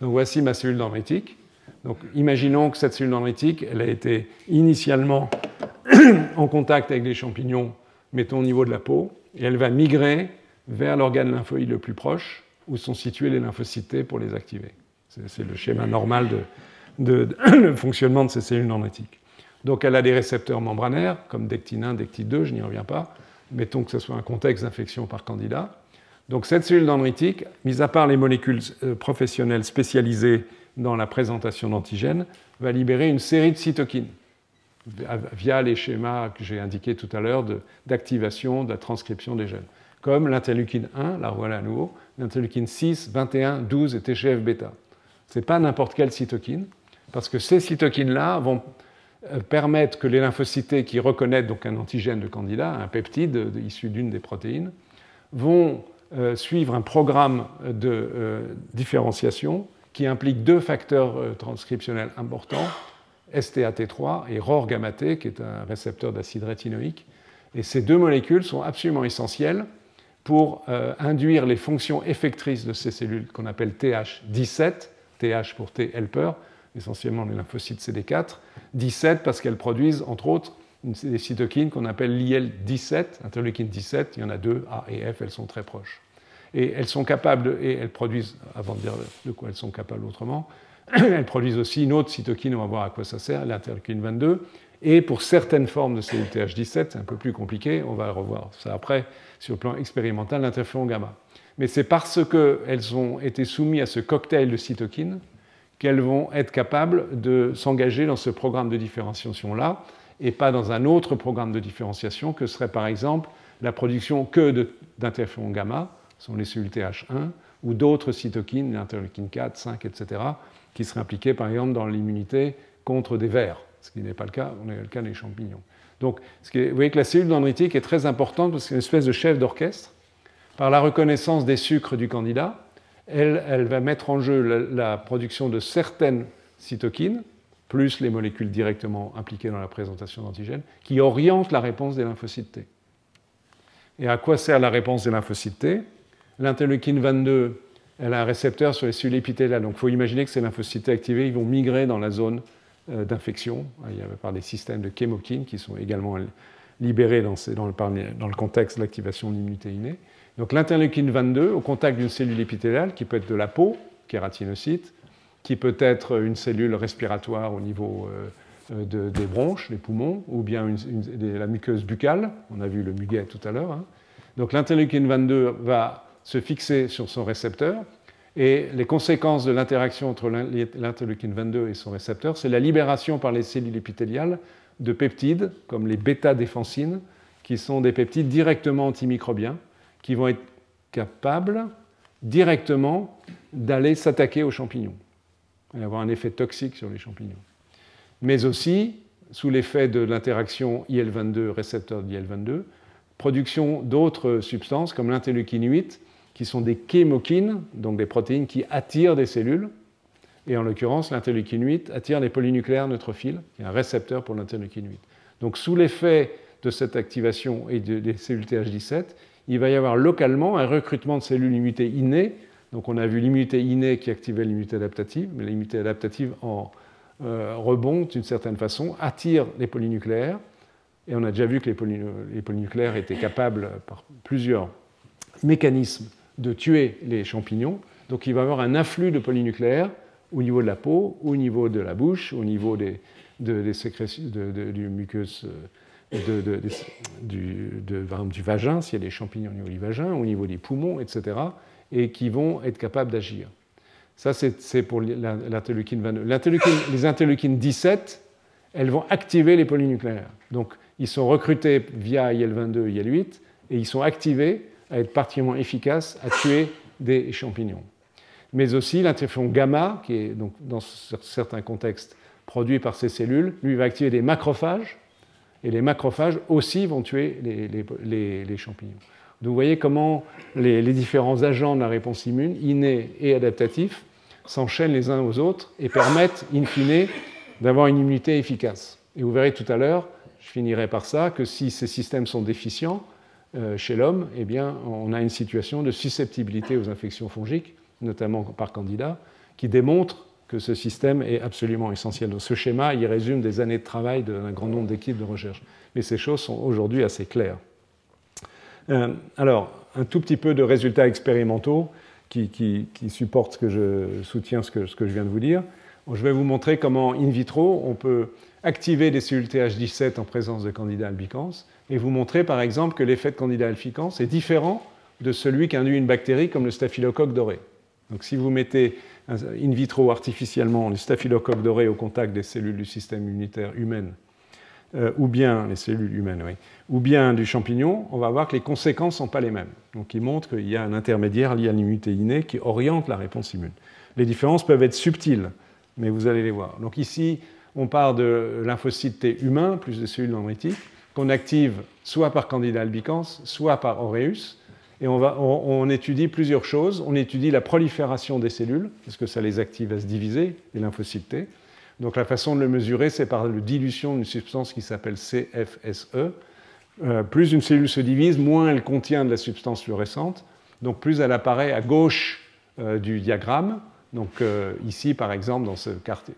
Donc voici ma cellule dendritique. Donc, imaginons que cette cellule dendritique, elle a été initialement en contact avec les champignons, mettons au niveau de la peau, et elle va migrer vers l'organe lymphoïde le plus proche, où sont situés les lymphocytes pour les activer. C'est le schéma normal de, fonctionnement de ces cellules dendritiques. Donc, elle a des récepteurs membranaires, comme dectine 1, dectine 2, je n'y reviens pas. Mettons que ce soit un contexte d'infection par candidat. Donc, cette cellule dendritique, mis à part les molécules euh, professionnelles spécialisées dans la présentation d'antigènes, va libérer une série de cytokines via les schémas que j'ai indiqués tout à l'heure d'activation de, la transcription des gènes, comme l'interleukine 1, la voilà à nouveau, l'interleukine 6, 21, 12 et TGF-bêta. Ce n'est pas n'importe quelle cytokine, parce que ces cytokines-là vont euh, permettre que les lymphocytes qui reconnaissent donc un antigène de candidat, un peptide issu d'une des protéines, vont euh, suivre un programme de euh, différenciation qui implique deux facteurs euh, transcriptionnels importants, STAT3 et ROR-gamma-T, qui est un récepteur d'acide rétinoïque. Et ces deux molécules sont absolument essentielles pour euh, induire les fonctions effectrices de ces cellules qu'on appelle TH17, TH pour T helper, essentiellement les lymphocytes CD4, 17 parce qu'elles produisent entre autres des cytokines qu'on appelle l'IL17, interleukine 17, il y en a deux, A et F, elles sont très proches. Et elles sont capables, et elles produisent, avant de dire de quoi elles sont capables autrement, elles produisent aussi une autre cytokine, on va voir à quoi ça sert, l'interleukine 22. Et pour certaines formes de cellules TH17, c'est un peu plus compliqué, on va revoir ça après, sur le plan expérimental, l'interféron gamma. Mais c'est parce qu'elles ont été soumises à ce cocktail de cytokines qu'elles vont être capables de s'engager dans ce programme de différenciation-là, et pas dans un autre programme de différenciation que serait par exemple la production que d'interféron gamma, sont les cellules TH1, ou d'autres cytokines, l'interleukine 4, 5, etc., qui seraient impliquées par exemple dans l'immunité contre des vers, ce qui n'est pas le cas, on est le cas des champignons. Donc, vous voyez que la cellule dendritique est très importante parce que c'est une espèce de chef d'orchestre. Par la reconnaissance des sucres du candidat, elle, va mettre en jeu la, production de certaines cytokines, plus les molécules directement impliquées dans la présentation d'antigènes, qui orientent la réponse des lymphocytes T. Et à quoi sert la réponse des lymphocytes T? L'interleukine 22, elle a un récepteur sur les cellules épithéliales. Donc il faut imaginer que ces lymphocytes T activés vont migrer dans la zone d'infection par des systèmes de chémokines qui sont également libérés dans, le, contexte de l'activation de l'immunité innée. Donc l'interleukine 22, au contact d'une cellule épithéliale, qui peut être de la peau, kératinocyte, qui peut être une cellule respiratoire au niveau euh, des bronches, des poumons, ou bien la muqueuse buccale, on a vu le muguet tout à l'heure. Hein. Donc l'interleukine 22 va se fixer sur son récepteur, et les conséquences de l'interaction entre l'interleukine 22 et son récepteur, c'est la libération par les cellules épithéliales de peptides, comme les bêta-défensines, qui sont des peptides directement antimicrobiens, qui vont être capables directement d'aller s'attaquer aux champignons et avoir un effet toxique sur les champignons. Mais aussi, sous l'effet de l'interaction IL-22, récepteur d'IL-22, production d'autres substances comme l'interleukine 8, qui sont des chémokines, donc des protéines qui attirent des cellules. Et en l'occurrence, l'interleukine 8 attire les polynucléaires neutrophiles, qui est un récepteur pour l'interleukine 8. Donc sous l'effet de cette activation et des cellules TH17, il va y avoir localement un recrutement de cellules immunité innées. Donc on a vu l'immunité innée qui activait l'immunité adaptative, mais l'immunité adaptative en euh, rebond d'une certaine façon, attire les polynucléaires. Et on a déjà vu que les polynucléaires étaient capables, par plusieurs mécanismes, de tuer les champignons. Donc il va y avoir un afflux de polynucléaires au niveau de la peau, au niveau de la bouche, au niveau des, sécrétions du muqueuse euh, du, du, vagin, s'il y a des champignons au niveau du vagin, au niveau des poumons, etc., et qui vont être capables d'agir. Ça, c'est pour l'interleukine 22. les interleukines 17, elles vont activer les polynucléaires. Donc, ils sont recrutés via IL-22 et IL-8, et ils sont activés à être particulièrement efficace à tuer des champignons. Mais aussi l'interféron gamma, qui est donc dans certains contextes produit par ces cellules, lui va activer des macrophages, et les macrophages aussi vont tuer les, champignons. Donc vous voyez comment les, différents agents de la réponse immune, innés et adaptatifs, s'enchaînent les uns aux autres et permettent, in fine, d'avoir une immunité efficace. Et vous verrez tout à l'heure, je finirai par ça, que si ces systèmes sont déficients, chez l'homme, eh bien, on a une situation de susceptibilité aux infections fongiques, notamment par candida, qui démontre que ce système est absolument essentiel. Ce schéma, il résume des années de travail d'un grand nombre d'équipes de recherche. Mais ces choses sont aujourd'hui assez claires. Euh, alors, un tout petit peu de résultats expérimentaux qui, supportent ce que je soutiens ce que, ce que je viens de vous dire. je vais vous montrer comment, in vitro, on peut activer des cellules TH17 en présence de candida albicans et vous montrer par exemple que l'effet de Candida albicans est différent de celui qu'induit une bactérie comme le staphylocoque doré. Donc si vous mettez in vitro artificiellement le staphylocoque doré au contact des cellules du système immunitaire humaine, euh, ou bien les cellules humaines, ou bien du champignon, on va voir que les conséquences ne sont pas les mêmes. Donc il montre qu'il y a un intermédiaire lié à l'immunité innée qui oriente la réponse immune. Les différences peuvent être subtiles, mais vous allez les voir. Donc ici, on part de lymphocytes T humains, plus de cellules dendritiques, qu'on active soit par Candida albicans, soit par aureus. Et on, va, on, étudie plusieurs choses. On étudie la prolifération des cellules, parce que ça les active à se diviser, les lymphocytes T. Donc la façon de le mesurer, c'est par la dilution d'une substance qui s'appelle CFSE. Euh, plus une cellule se divise, moins elle contient de la substance fluorescente. Donc plus elle apparaît à gauche euh, du diagramme. Donc euh, ici, par exemple, dans ce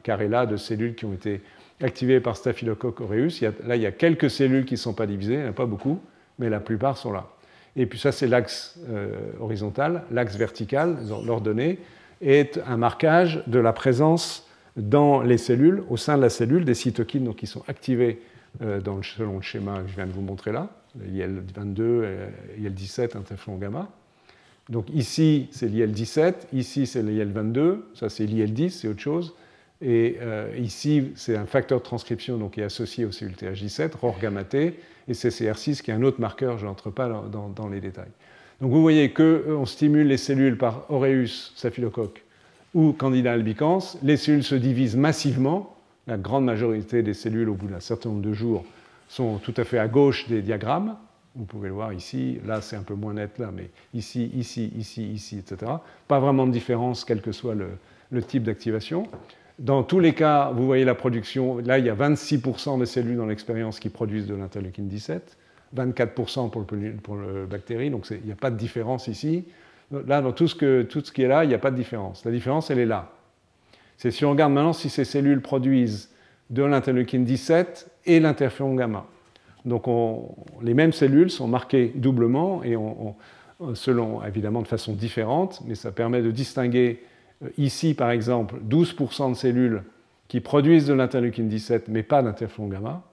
carré-là de cellules qui ont été activées par Staphylococcus aureus. là, il y a quelques cellules qui ne sont pas divisées, il n'y en a pas beaucoup, mais la plupart sont là. Et puis ça, c'est l'axe euh, horizontal. L'axe vertical, l'ordonnée, est un marquage de la présence dans les cellules, au sein de la cellule, des cytokines donc, qui sont activées euh, dans le, selon le schéma que je viens de vous montrer là, IL-22, IL-17, interféron gamma. Donc ici, c'est l'IL-17, ici, c'est l'IL-22, ça c'est l'IL-10, c'est autre chose. Et euh, ici, c'est un facteur de transcription donc, qui est associé au cellules TH17, ROR et CCR6 qui est un autre marqueur, je n'entre pas dans, les détails. Donc vous voyez qu'on euh, stimule les cellules par Aureus, Staphylocoque ou Candida albicans, les cellules se divisent massivement, la grande majorité des cellules au bout d'un certain nombre de jours sont tout à fait à gauche des diagrammes, vous pouvez le voir ici, là c'est un peu moins net là, mais ici, ici, ici, ici, etc. Pas vraiment de différence quel que soit le type d'activation. Dans tous les cas, vous voyez la production, là il y a 26% des cellules dans l'expérience qui produisent de l'interleukine 17, 24% pour le, pour bactérie, donc il n'y a pas de différence ici. Là, dans tout ce, qui est là, il n'y a pas de différence. La différence, elle est là. C'est si on regarde maintenant si ces cellules produisent de l'interleukine 17 et l'interféron gamma. Donc les mêmes cellules sont marquées doublement et selon évidemment de façon différente, mais ça permet de distinguer ici par exemple 12% de cellules qui produisent de l'interleukine 17 mais pas d'interféron gamma,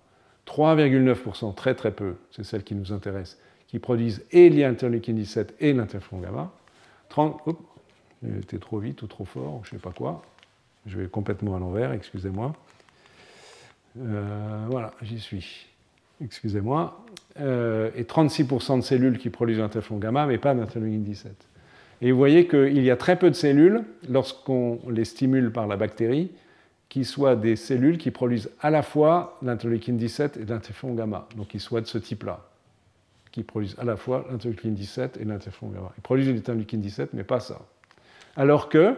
3,9%, très très peu, c'est celle qui nous intéresse, qui produisent et l'interleukine 17 et l'interféron gamma. 30, j'étais trop vite ou trop fort, je ne sais pas quoi. Je vais complètement à l'envers, excusez-moi. Euh, voilà, j'y suis. Excusez-moi. Euh, et 36% de cellules qui produisent l'interféron gamma, mais pas d'interleukine 17. Et vous voyez qu'il y a très peu de cellules, lorsqu'on les stimule par la bactérie, qui soient des cellules qui produisent à la fois l'interleukine 17 et l'interféron gamma, donc qui soient de ce type-là, qui produisent à la fois l'interleukine 17 et l'interféron gamma. Ils produisent l'interleukine 17, mais pas ça. Alors que,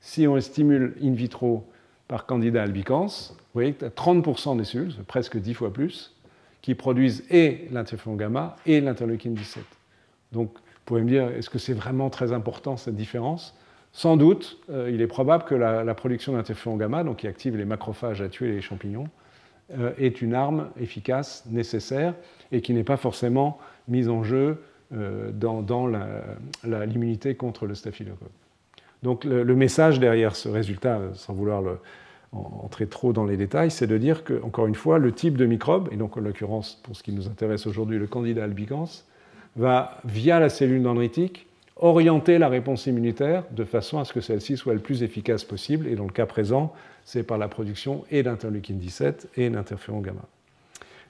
si on les stimule in vitro par Candida albicans, vous voyez que 30% des cellules, presque 10 fois plus, qui produisent et l'interféron gamma et l'interleukine 17. Donc, pouvez me dire, est-ce que c'est vraiment très important cette différence? Sans doute, euh, il est probable que la, production d'interféron gamma, donc qui active les macrophages à tuer les champignons, euh, est une arme efficace, nécessaire, et qui n'est pas forcément mise en jeu euh, dans, l'immunité contre le staphylocoque. Donc le, message derrière ce résultat, sans vouloir entrer trop dans les détails, c'est de dire que, encore une fois, le type de microbe, et donc en l'occurrence pour ce qui nous intéresse aujourd'hui, le candida albicans, va, via la cellule dendritique, orienter la réponse immunitaire de façon à ce que celle-ci soit le plus efficace possible, et dans le cas présent, c'est par la production et d'interleukine 17 et d'interféron gamma.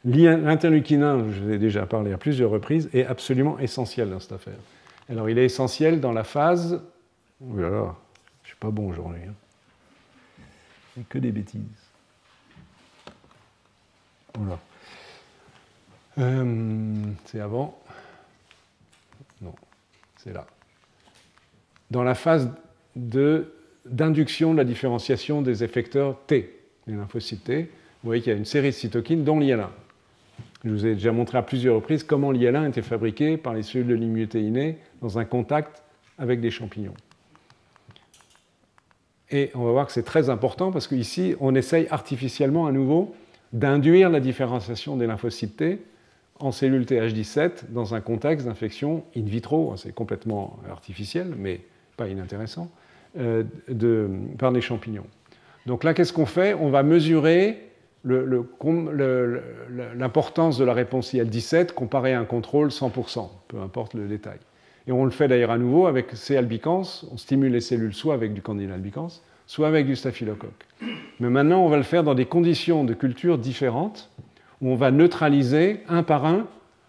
L'interleukine 1, je vous ai déjà parlé à plusieurs reprises, est absolument essentiel dans cette affaire. Alors il est essentiel dans la phase Oh là là, je suis pas bon aujourd'hui. Hein. Que des bêtises. Voilà. Euh, c'est avant. Non, c'est là. Dans la phase d'induction de, la différenciation des effecteurs T, les lymphocytes T, vous voyez qu'il y a une série de cytokines dont l'IL1. Je vous ai déjà montré à plusieurs reprises comment l'IL1 était fabriqué par les cellules de l'immunité innée dans un contact avec des champignons. Et on va voir que c'est très important parce qu'ici, on essaye artificiellement à nouveau d'induire la différenciation des lymphocytes T en cellules TH17 dans un contexte d'infection in vitro, c'est complètement artificiel, mais pas inintéressant, euh, par des champignons. Donc là, qu'est-ce qu'on fait? On va mesurer l'importance de la réponse IL-17 comparée à un contrôle 100%, peu importe le détail. Et on le fait d'ailleurs à nouveau avec C. albicans. On stimule les cellules soit avec du Candida albicans, soit avec du staphylocoque. Mais maintenant, on va le faire dans des conditions de culture différentes, où on va neutraliser un par un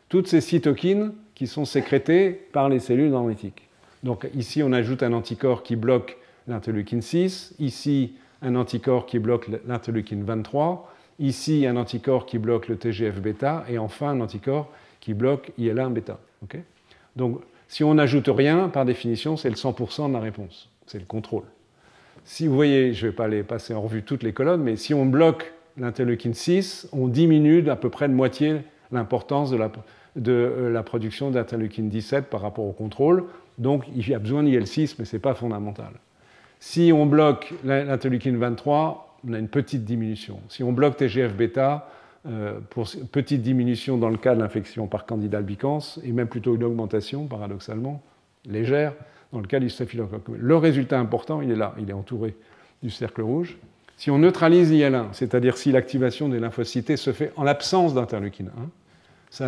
toutes ces cytokines qui sont sécrétées par les cellules dendritiques. Donc ici, on ajoute un anticorps qui bloque l'interleukine 6, ici un anticorps qui bloque l'interleukine 23, ici un anticorps qui bloque le TGF-bêta, et enfin un anticorps qui bloque IL-1-bêta. Donc si on n'ajoute rien, par définition, c'est le 100% de la réponse. C'est le contrôle. Si vous voyez, je ne vais pas les passer en revue toutes les colonnes, mais si on bloque l'interleukine 6, on diminue d'à peu près de moitié l'importance de la, de euh, la production d'interleukine 17 par rapport au contrôle. Donc il y a besoin d'IL6, mais ce n'est pas fondamental. Si on bloque l'interleukine 23, on a une petite diminution. Si on bloque TGF-bêta, euh, petite diminution dans le cas de l'infection par Candida albicans, et même plutôt une augmentation, paradoxalement, légère, dans le cas du staphylocoque. Le résultat important, il est là, il est entouré du cercle rouge. Si on neutralise l'IL1, c'est-à-dire si l'activation des lymphocytes se fait en l'absence d'interleukine 1, ça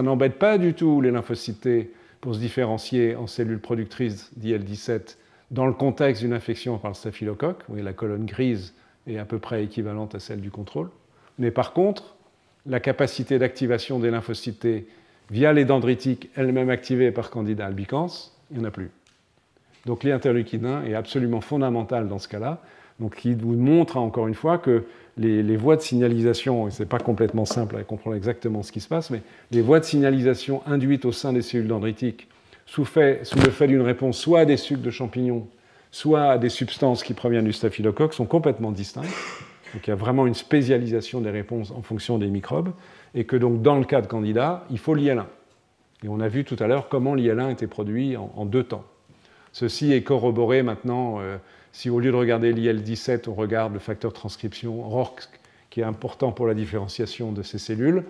n'embête pas du tout les lymphocytes pour se différencier en cellules productrices d'IL-17 dans le contexte d'une infection par le staphylocoque. Voyez, la colonne grise est à peu près équivalente à celle du contrôle. Mais par contre, la capacité d'activation des lymphocytes via les dendritiques, elles-mêmes activées par Candida albicans, il n'y en a plus. Donc l'interleukine 1 est absolument fondamental dans ce cas-là. Donc il vous montre encore une fois que les, voies de signalisation, et ce n'est pas complètement simple à comprendre exactement ce qui se passe, mais les voies de signalisation induites au sein des cellules dendritiques sous, le fait d'une réponse soit à des sucs de champignons, soit à des substances qui proviennent du staphylocoque, sont complètement distinctes. Donc il y a vraiment une spécialisation des réponses en fonction des microbes, et que donc dans le cas de Candida, il faut l'IL1. Et on a vu tout à l'heure comment l'IL1 était produit en, deux temps. Ceci est corroboré maintenant, euh, si au lieu de regarder l'IL17, on regarde le facteur transcription RORC, qui est important pour la différenciation de ces cellules,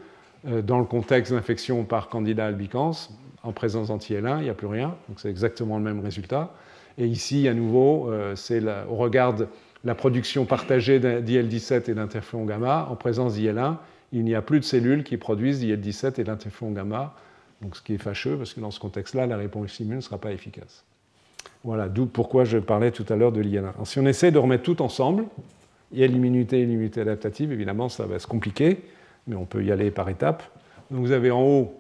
euh, dans le contexte d'infection par Candida albicans, en présence d'anti-L1, il n'y a plus rien, donc c'est exactement le même résultat. Et ici, à nouveau, euh, on regarde la production partagée d'IL-17 et d'interféron gamma. En présence d'IL1, il n'y a plus de cellules qui produisent d'IL-17 et d'interféron gamma, donc ce qui est fâcheux, parce que dans ce contexte-là, la réponse immune ne sera pas efficace. Voilà, d'où pourquoi je parlais tout à l'heure de l'IL1. Si on essaie de remettre tout ensemble, il y a l'immunité et l'immunité adaptative, évidemment, ça va se compliquer, mais on peut y aller par étapes. Vous avez en haut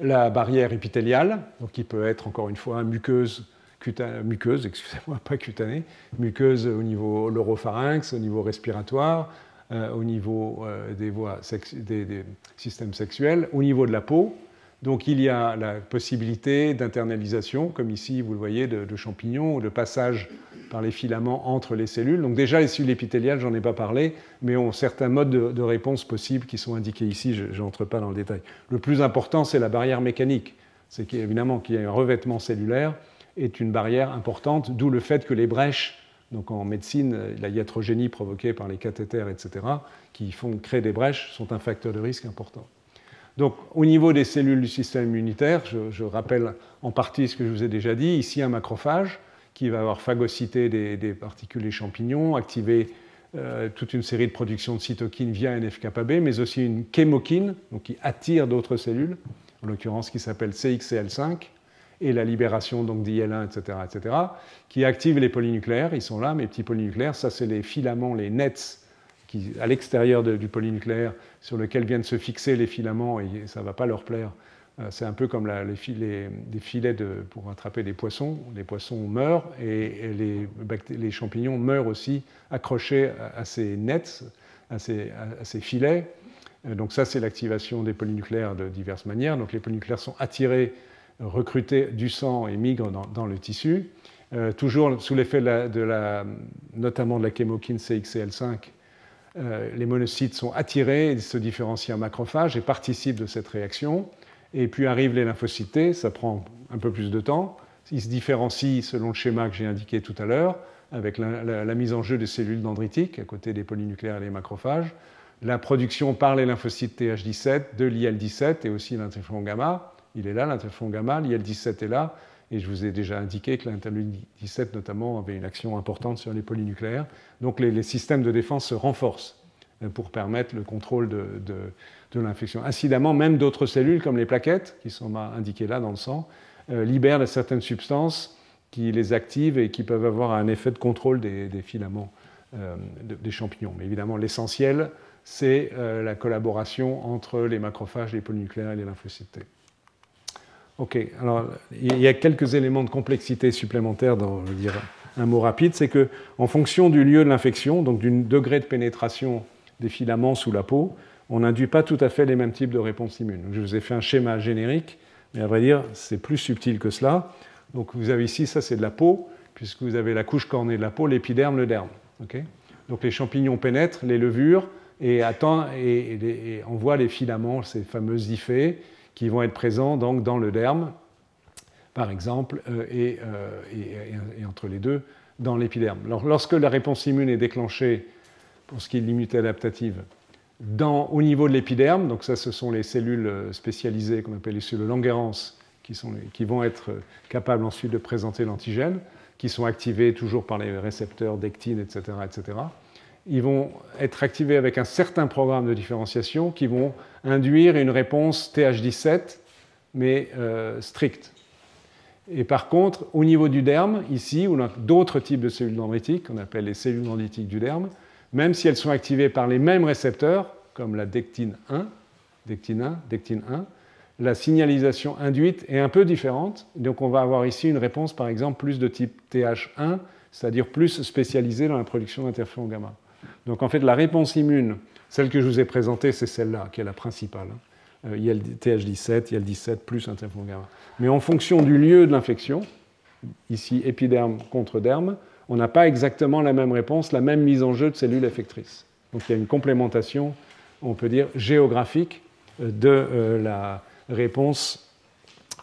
la barrière épithéliale, donc qui peut être encore une fois muqueuse, muqueuse, excusez-moi, pas cutanée, muqueuse au niveau l'oropharynx, au niveau respiratoire, euh, au niveau euh, des voies des, systèmes sexuels, au niveau de la peau. Donc il y a la possibilité d'internalisation, comme ici vous le voyez, de, champignons ou de passage par les filaments entre les cellules. Donc déjà les cellules épithéliales, j'en ai pas parlé, mais ont certains modes de, réponse possibles qui sont indiqués ici, je n'entre pas dans le détail. Le plus important, c'est la barrière mécanique. C'est qu'évidemment qu'il y a un revêtement cellulaire est une barrière importante, d'où le fait que les brèches, donc en médecine, la iatrogénie provoquée par les cathéters, etc., qui font créer des brèches, sont un facteur de risque important. Donc, au niveau des cellules du système immunitaire, je, rappelle en partie ce que je vous ai déjà dit. Ici, un macrophage qui va avoir phagocyté des, particules et champignons, activer euh, toute une série de productions de cytokines via NF-κB, mais aussi une chémokine, qui attire d'autres cellules, en l'occurrence qui s'appelle CXCL5, et la libération donc d'IL1, etc., etc., qui active les polynucléaires. Ils sont là, mes petits polynucléaires. Ça, c'est les filaments, les nets qui, à l'extérieur du polynucléaire sur lequel viennent se fixer les filaments et ça ne va pas leur plaire. Euh, c'est un peu comme les, filets, des filets pour attraper des poissons. Les poissons meurent et, les, champignons meurent aussi accrochés à, ces nets, à ces, filets. Euh, donc ça, c'est l'activation des polynucléaires de diverses manières. Donc les polynucléaires sont attirés recruter du sang et migrent dans, le tissu. Euh, toujours sous l'effet de la, notamment de la chémokine CXCL5, euh, les monocytes sont attirés, ils se différencient en macrophages et participent de cette réaction. Et puis arrivent les lymphocytes ça prend un peu plus de temps. Ils se différencient selon le schéma que j'ai indiqué tout à l'heure, avec la, mise en jeu des cellules dendritiques à côté des polynucléaires et des macrophages, la production par les lymphocytes TH17 de l'IL17 et aussi l'interféron gamma, il est là, l'interféron gamma, l'IL-17 est là, et je vous ai déjà indiqué que l'interleukine 17 notamment avait une action importante sur les polynucléaires. Donc les, systèmes de défense se renforcent euh, pour permettre le contrôle de, l'infection. Incidemment, même d'autres cellules comme les plaquettes, qui sont indiquées là dans le sang, euh, libèrent certaines substances qui les activent et qui peuvent avoir un effet de contrôle des, filaments euh, des champignons. Mais évidemment, l'essentiel, c'est la collaboration entre les macrophages, les polynucléaires et les lymphocytes. Ok, alors il y a quelques éléments de complexité supplémentaires dans, je dire, un mot rapide, c'est que en fonction du lieu de l'infection, donc du degré de pénétration des filaments sous la peau, on n'induit pas tout à fait les mêmes types de réponses immunes. je vous ai fait un schéma générique, mais à vrai dire, c'est plus subtil que cela. Donc vous avez ici, ça c'est de la peau, puisque vous avez la couche cornée de la peau, l'épiderme, le derme. donc les champignons pénètrent les levures et, attendent, et, et, on voit les filaments, ces fameuses hyphées, qui vont être présents donc, dans le derme, par exemple, euh, euh, et, entre les deux, dans l'épiderme. lorsque la réponse immune est déclenchée, pour ce qui est de l'immunité adaptative, au niveau de l'épiderme, donc ça ce sont les cellules euh, spécialisées qu'on appelle les cellules Langerhans, qui vont être capables ensuite de présenter l'antigène, qui sont activées toujours par les récepteurs dectine, etc., etc ils vont être activés avec un certain programme de différenciation qui vont induire une réponse TH17, mais euh, stricte. Et par contre, au niveau du derme, ici, on a d'autres types de cellules dendritiques, qu'on appelle les cellules dendritiques du derme, même si elles sont activées par les mêmes récepteurs, comme la dectine 1, dectine 1, dectine 1, la signalisation induite est un peu différente. Donc on va avoir ici une réponse, par exemple, plus de type TH1, c'est-à-dire plus spécialisée dans la production d'interféron gamma. Donc en fait, la réponse immune, celle que je vous ai présentée, c'est celle-là, qui est la principale. Hein. Euh, il y a le TH17, il y a le 17 plus interféron gamma. Mais en fonction du lieu de l'infection, ici épiderme contre derme, on n'a pas exactement la même réponse, la même mise en jeu de cellules effectrices. Donc il y a une complémentation, on peut dire, géographique de la réponse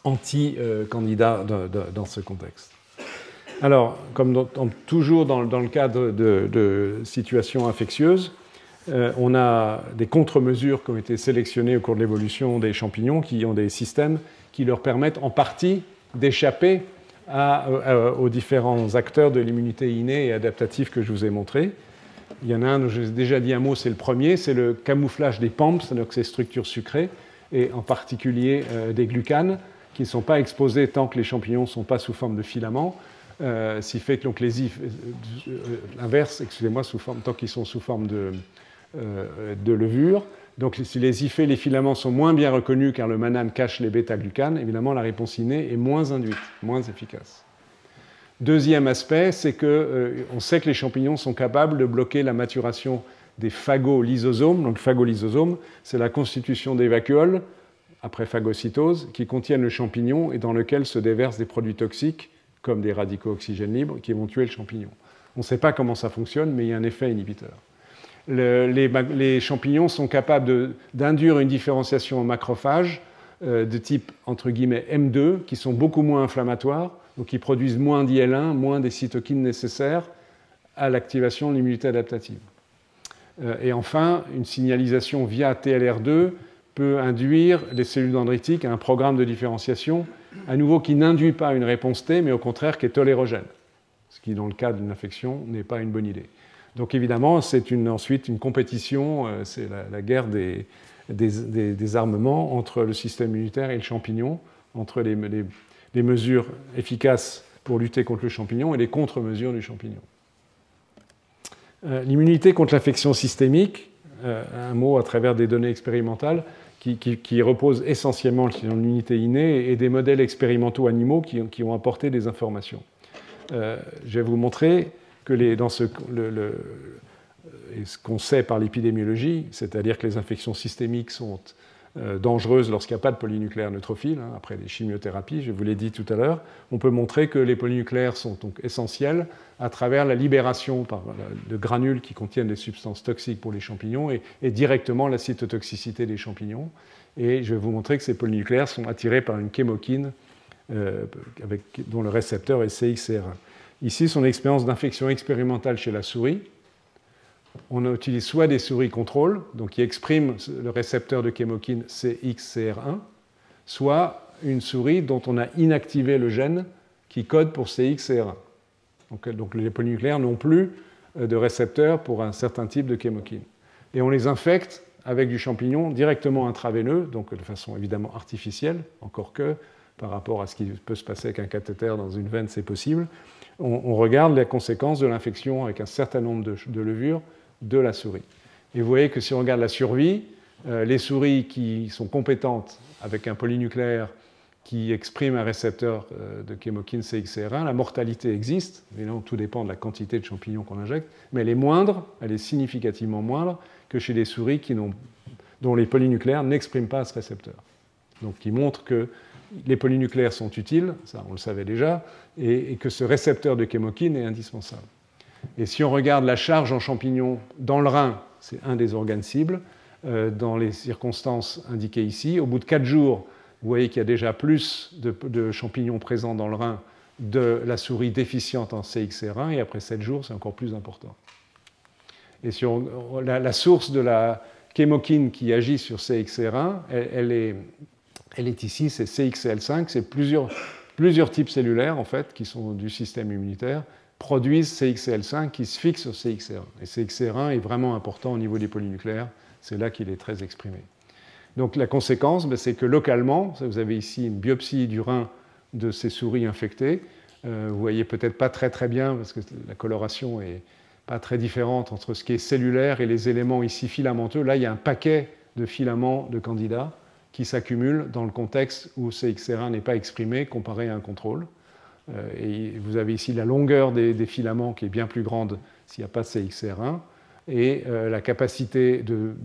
anti-candidat dans ce contexte. Alors, comme toujours dans, le cadre de, situations infectieuses, euh, on a des contre-mesures qui ont été sélectionnées au cours de l'évolution des champignons, qui ont des systèmes qui leur permettent en partie d'échapper euh, aux différents acteurs de l'immunité innée et adaptative que je vous ai montré. Il y en a un dont j'ai déjà dit un mot, c'est le premier, c'est le camouflage des PAMP, c'est-à-dire ces structures sucrées, et en particulier euh, des glucanes, qui ne sont pas exposés tant que les champignons ne sont pas sous forme de filaments, euh, ce qui fait que donc, les if, euh, l'inverse, excusez-moi, tant qu'ils sont sous forme de, de levure. Donc si les IFE les filaments sont moins bien reconnus car le manane cache les bêta-glucanes, évidemment la réponse innée est moins induite, moins efficace. Deuxième aspect, c'est qu'on sait que les champignons sont capables de bloquer la maturation des phagolysosomes. Donc, phagolysosome, c'est la constitution des vacuoles après phagocytose, qui contiennent le champignon et dans lequel se déversent des produits toxiques, comme des radicaux oxygène libres, qui vont tuer le champignon. On ne sait pas comment ça fonctionne, mais il y a un effet inhibiteur. Les, champignons sont capables d'induire une différenciation en macrophages euh, de type entre guillemets M2, qui sont beaucoup moins inflammatoires, donc qui produisent moins d'IL1, moins des cytokines nécessaires à l'activation de l'immunité adaptative. Euh, et enfin, une signalisation via TLR2 peut induire les cellules dendritiques à un programme de différenciation, à nouveau qui n'induit pas une réponse T, mais au contraire qui est tolérogène, ce qui, dans le cas d'une infection, n'est pas une bonne idée. Donc évidemment, c'est ensuite une compétition, euh, c'est la, guerre des, armements entre le système immunitaire et le champignon, entre les, mesures efficaces pour lutter contre le champignon et les contre-mesures du champignon. Euh, l'immunité contre l'infection systémique, euh, un mot à travers des données expérimentales, qui, repose essentiellement sur l'unité innée et des modèles expérimentaux animaux qui, ont apporté des informations. Je vais vous montrer ce, qu'on sait par l'épidémiologie, c'est-à-dire que les infections systémiques sont euh, dangereuses lorsqu'il n'y a pas de polynucléaires neutrophiles, hein, après les chimiothérapies, je vous l'ai dit tout à l'heure, on peut montrer que les polynucléaires sont donc essentiels à travers la libération de granules qui contiennent des substances toxiques pour les champignons et, directement la cytotoxicité des champignons. Et je vais vous montrer que ces polynucléaires sont attirés par une chémokine euh, dont le récepteur est CXCR1. Ici, son expérience d'infection expérimentale chez la souris on utilise soit des souris contrôle, donc qui expriment le récepteur de chémokine CXCR1, soit une souris dont on a inactivé le gène qui code pour CXCR1. Donc, donc les polynucléaires n'ont plus euh, de récepteur pour un certain type de chémokine. Et on les infecte avec du champignon directement intraveineux, donc de façon évidemment artificielle, encore que par rapport à ce qui peut se passer avec un cathéter dans une veine, c'est possible. On, regarde les conséquences de l'infection avec un certain nombre de levures de la souris. Et vous voyez que si on regarde la survie, euh, les souris qui sont compétentes avec un polynucléaire qui exprime un récepteur euh, de chémokine CXCR1, la mortalité existe, évidemment tout dépend de la quantité de champignons qu'on injecte, mais elle est moindre, elle est significativement moindre que chez les souris dont les polynucléaires n'expriment pas ce récepteur. Donc qui montre que les polynucléaires sont utiles, ça on le savait déjà, et, que ce récepteur de chémokine est indispensable. Et si on regarde la charge en champignons dans le rein, c'est un des organes cibles, euh, dans les circonstances indiquées ici, au bout de 4 jours, vous voyez qu'il y a déjà plus de, champignons présents dans le rein de la souris déficiente en CXR1, et après 7 jours, c'est encore plus important. Et sur la, source de la chémokine qui agit sur CXR1, elle, est, elle est, ici, c'est CXL5, c'est plusieurs, plusieurs types cellulaires en fait qui sont du système immunitaire produisent CXCL5 qui se fixe sur CXR1. Et CXR1 est vraiment important au niveau des polynucléaires, c'est là qu'il est très exprimé. Donc la conséquence, ben, c'est que localement, vous avez ici une biopsie du rein de ces souris infectées. Euh, vous voyez peut-être pas très très bien parce que la coloration est pas très différente entre ce qui est cellulaire et les éléments ici filamenteux. Là, il y a un paquet de filaments de candidats qui s'accumulent dans le contexte où CXR1 n'est pas exprimé comparé à un contrôle. Euh, et vous avez ici la longueur des, filaments qui est bien plus grande s'il n'y a pas de CXR1, et euh, la capacité de,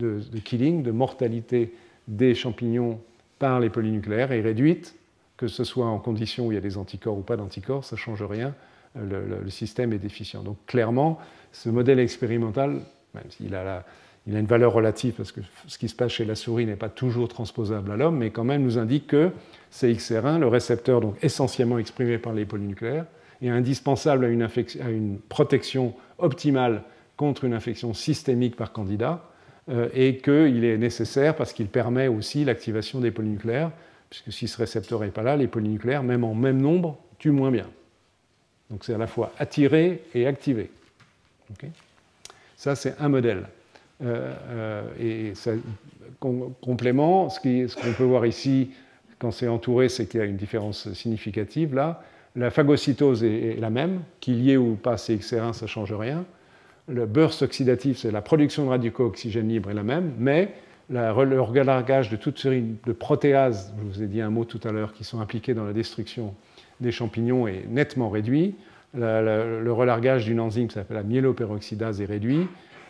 killing, de mortalité des champignons par les polynucléaires est réduite que ce soit en conditions où il y a des anticorps ou pas d'anticorps, ça ne change rien, le, système est déficient. Donc clairement, ce modèle expérimental, même s'il a, il a une valeur relative parce que ce qui se passe chez la souris n'est pas toujours transposable à l'homme, mais quand même nous indique que CXR1, le récepteur donc essentiellement exprimé par les polynucléaires, est indispensable à une, protection optimale contre une infection systémique par candidat, euh, et qu'il est nécessaire parce qu'il permet aussi l'activation des polynucléaires, puisque si ce récepteur n'est pas là, les polynucléaires, même en même nombre, tuent moins bien. Donc c'est à la fois attiré et activé. ça, c'est un modèle. Euh, euh, et complément, ce qu'on peut voir ici, quand c'est entouré, c'est qu'il y a une différence significative. Là, la phagocytose est, la même, qu'il y ait ou pas CXR1, ça ne change rien. Le burst oxydatif, c'est la production de radicaux-oxygène libre est la même, mais le relargage de toute série de protéases, je vous ai dit un mot tout à l'heure, qui sont impliquées dans la destruction des champignons est nettement réduit. le relargage d'une enzyme qui s'appelle la myéloperoxydase est réduit,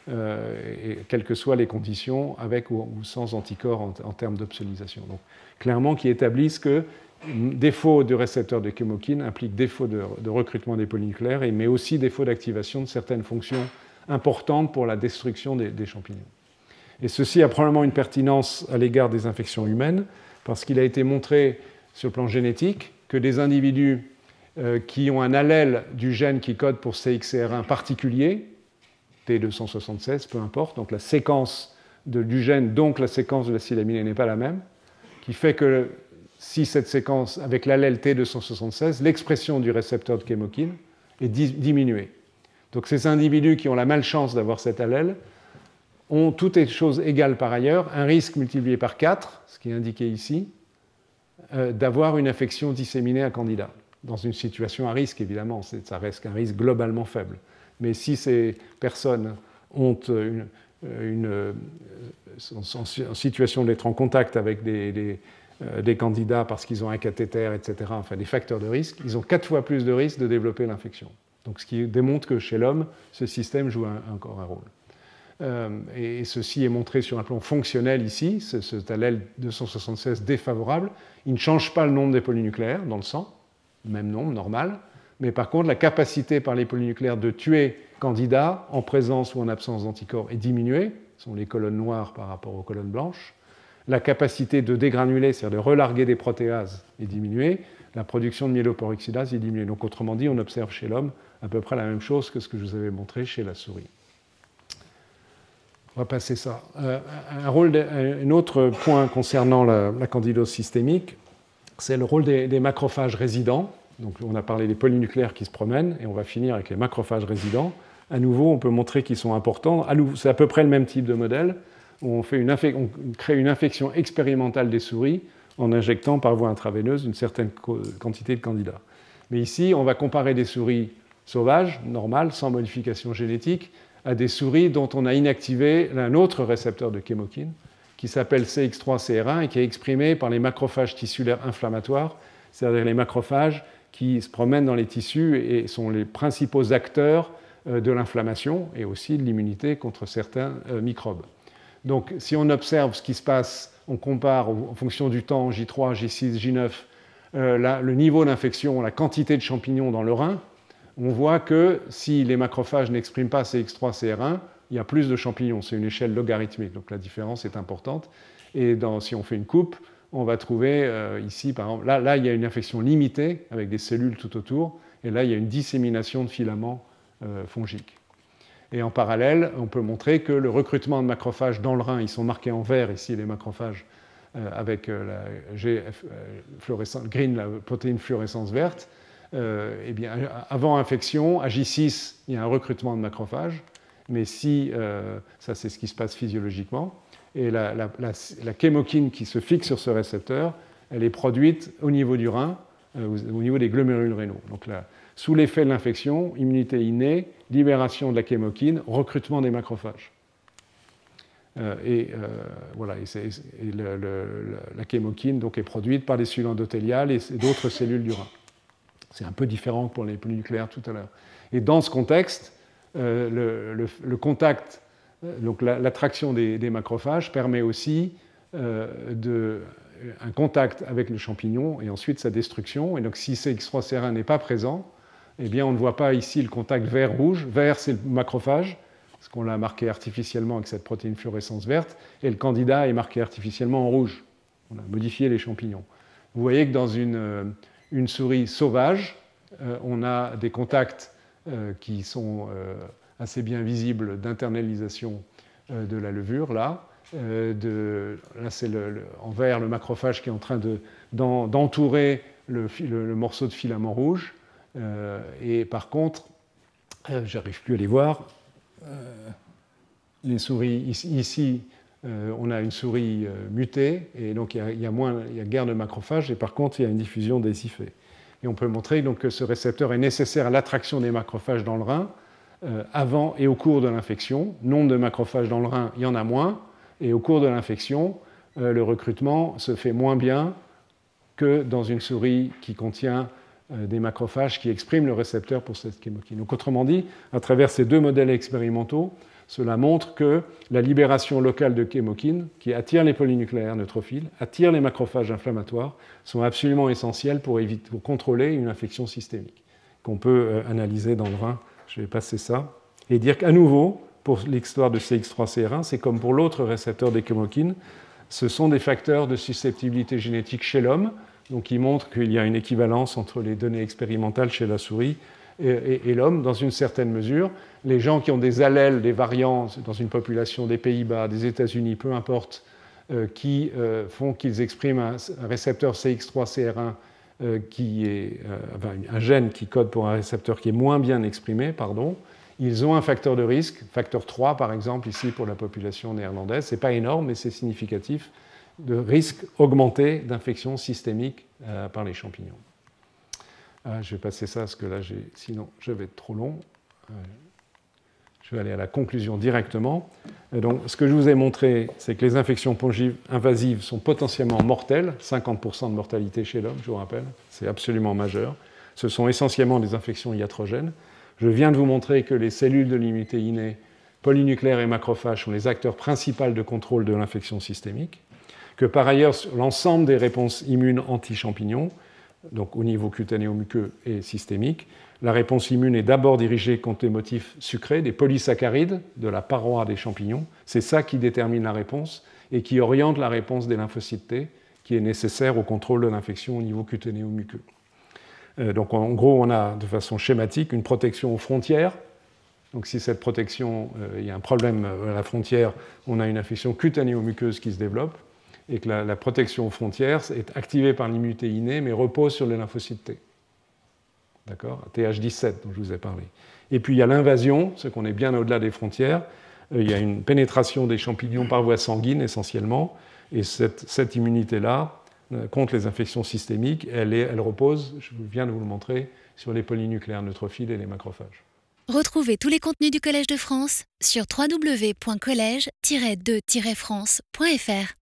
et, quelles que soient les conditions, avec ou, sans anticorps en, termes d'obsolisation. Donc, clairement, qui établissent que défaut du récepteur de chémokine implique défaut de, recrutement des polynucléaires, mais aussi défaut d'activation de certaines fonctions importantes pour la destruction des, champignons. Et ceci a probablement une pertinence à l'égard des infections humaines, parce qu'il a été montré sur le plan génétique que des individus euh, qui ont un allèle du gène qui code pour CXCR1 particulier, T276, peu importe, donc la séquence du gène, donc la séquence de l'acide aminé n'est pas la même, qui fait que si cette séquence, avec l'allèle T276, l'expression du récepteur de chémokine est diminuée. Donc ces individus qui ont la malchance d'avoir cet allèle ont, toutes choses égales par ailleurs, un risque multiplié par 4, ce qui est indiqué ici, euh, d'avoir une infection disséminée à candidat. Dans une situation à risque, évidemment, ça reste un risque globalement faible. Mais si ces personnes ont une, une, en situation d'être en contact avec des, euh, candidats parce qu'ils ont un cathéter, etc., enfin des facteurs de risque, ils ont quatre fois plus de risque de développer l'infection. Donc, ce qui démontre que chez l'homme, ce système joue encore un rôle. Euh, et, ceci est montré sur un plan fonctionnel ici, ce, cet allèle 276 défavorable. Il ne change pas le nombre des polynucléaires dans le sang, même nombre, normal, mais par contre, la capacité par les polynucléaires de tuer candidats en présence ou en absence d'anticorps est diminuée, ce sont les colonnes noires par rapport aux colonnes blanches. La capacité de dégranuler, c'est-à-dire de relarguer des protéases, est diminuée. La production de myéloperoxydase est diminuée. Donc, autrement dit, on observe chez l'homme à peu près la même chose que ce que je vous avais montré chez la souris. On va passer ça. Euh, un, autre point concernant la, candidose systémique, c'est le rôle des macrophages résidents. Donc on a parlé des polynucléaires qui se promènent et on va finir avec les macrophages résidents. À nouveau, on peut montrer qu'ils sont importants. C'est à peu près le même type de modèle où on, crée une infection expérimentale des souris en injectant par voie intraveineuse une certaine quantité de candidats. Mais ici, on va comparer des souris sauvages, normales, sans modification génétique, à des souris dont on a inactivé un autre récepteur de chémokine qui s'appelle CX3CR1 et qui est exprimé par les macrophages tissulaires inflammatoires, c'est-à-dire les macrophages qui se promènent dans les tissus et sont les principaux acteurs euh, de l'inflammation et aussi de l'immunité contre certains euh, microbes. Donc si on observe ce qui se passe, on compare en fonction du temps, J3, J6, J9, le niveau d'infection, la quantité de champignons dans le rein, on voit que si les macrophages n'expriment pas CX3, CR1, il y a plus de champignons. C'est une échelle logarithmique, donc la différence est importante. Et si on fait une coupe, on va trouver euh, ici, par exemple, là, il y a une infection limitée avec des cellules tout autour, et là, il y a une dissémination de filaments euh, fongiques. Et en parallèle, on peut montrer que le recrutement de macrophages dans le rein, ils sont marqués en vert ici, les macrophages, euh, avec la GF, green, la protéine fluorescence verte. eh bien, avant infection, à J6, il y a un recrutement de macrophages, mais si, ça c'est ce qui se passe physiologiquement, et la, la, chémokine qui se fixe sur ce récepteur, elle est produite au niveau du rein, euh, au niveau des glomérules rénaux. Donc sous l'effet de l'infection, immunité innée, libération de la chémokine, recrutement des macrophages. Euh, et euh, voilà, et la chémokine donc, est produite par les cellules endothéliales et, d'autres cellules du rein. C'est un peu différent pour les polynucléaires tout à l'heure. Et dans ce contexte, le, contact donc l'attraction des, macrophages permet aussi euh, un contact avec le champignon et ensuite sa destruction. Et donc si CX3CR1 n'est pas présent, eh bien on ne voit pas ici le contact vert-rouge. Vert, c'est le macrophage, parce qu'on l'a marqué artificiellement avec cette protéine fluorescence verte, et le candidat est marqué artificiellement en rouge. On a modifié les champignons. Vous voyez que dans une, euh, souris sauvage, euh, on a des contacts qui sont assez bien visibles d'internalisation de la levure, là. De, là, c'est en vert le macrophage qui est en train d'entourer le, le, morceau de filament rouge. et par contre, j'arrive plus à les voir, les souris ici, on a une souris mutée, et donc il y, a, moins, il y a guère de macrophages, et par contre, il y a une diffusion des IFE. Et on peut montrer donc, que ce récepteur est nécessaire à l'attraction des macrophages dans le rein euh, avant et au cours de l'infection. Nombre de macrophages dans le rein, il y en a moins. Et au cours de l'infection, euh, le recrutement se fait moins bien que dans une souris qui contient euh, des macrophages qui expriment le récepteur pour cette chémokine. Donc, autrement dit, à travers ces deux modèles expérimentaux, cela montre que la libération locale de chémokines, qui attire les polynucléaires neutrophiles, attire les macrophages inflammatoires, sont absolument essentielles pour, contrôler une infection systémique, qu'on peut euh, analyser dans le rein. Je vais passer ça. Et dire qu'à nouveau, pour l'histoire de CX3CR1, c'est comme pour l'autre récepteur des chémokines, ce sont des facteurs de susceptibilité génétique chez l'homme, donc qui montrent qu'il y a une équivalence entre les données expérimentales chez la souris et, l'homme dans une certaine mesure. Les gens qui ont des allèles, des variants dans une population des Pays-Bas, des États-Unis, peu importe, euh, qui euh, font qu'ils expriment un, récepteur CX3CR1 euh, qui est un gène qui code pour un récepteur qui est moins bien exprimé, pardon, ils ont un facteur de risque, facteur 3 par exemple ici pour la population néerlandaise. Ce n'est pas énorme, mais c'est significatif de risque augmenté d'infection systémique par les champignons. Je vais passer ça parce que là, sinon, je vais être trop long. Je vais aller à la conclusion directement. donc, ce que je vous ai montré, c'est que les infections pongives invasives sont potentiellement mortelles, 50% de mortalité chez l'homme, je vous rappelle, c'est absolument majeur. Ce sont essentiellement des infections iatrogènes. Je viens de vous montrer que les cellules de l'immunité innée, polynucléaires et macrophages, sont les acteurs principaux de contrôle de l'infection systémique, que par ailleurs, l'ensemble des réponses immunes anti-champignons donc au niveau cutanéo-muqueux et systémique. La réponse immune est d'abord dirigée contre les motifs sucrés, des polysaccharides de la paroi des champignons. C'est ça qui détermine la réponse et qui oriente la réponse des lymphocytes T, qui est nécessaire au contrôle de l'infection au niveau cutanéo-muqueux. Euh, donc en gros, on a de façon schématique une protection aux frontières. Donc si cette protection, euh, il y a un problème à la frontière, on a une infection cutanéo-muqueuse qui se développe et que la, protection aux frontières est activée par l'immunité innée, mais repose sur les lymphocytes T. D'accord TH17 dont je vous ai parlé. Et puis il y a l'invasion, ce qu'on est bien au-delà des frontières. Euh, il y a une pénétration des champignons par voie sanguine essentiellement, et cette, immunité-là, euh, contre les infections systémiques, elle, elle repose, je viens de vous le montrer, sur les polynucléaires neutrophiles et les macrophages. Retrouvez tous les contenus du Collège de France sur www.colège-2-france.fr.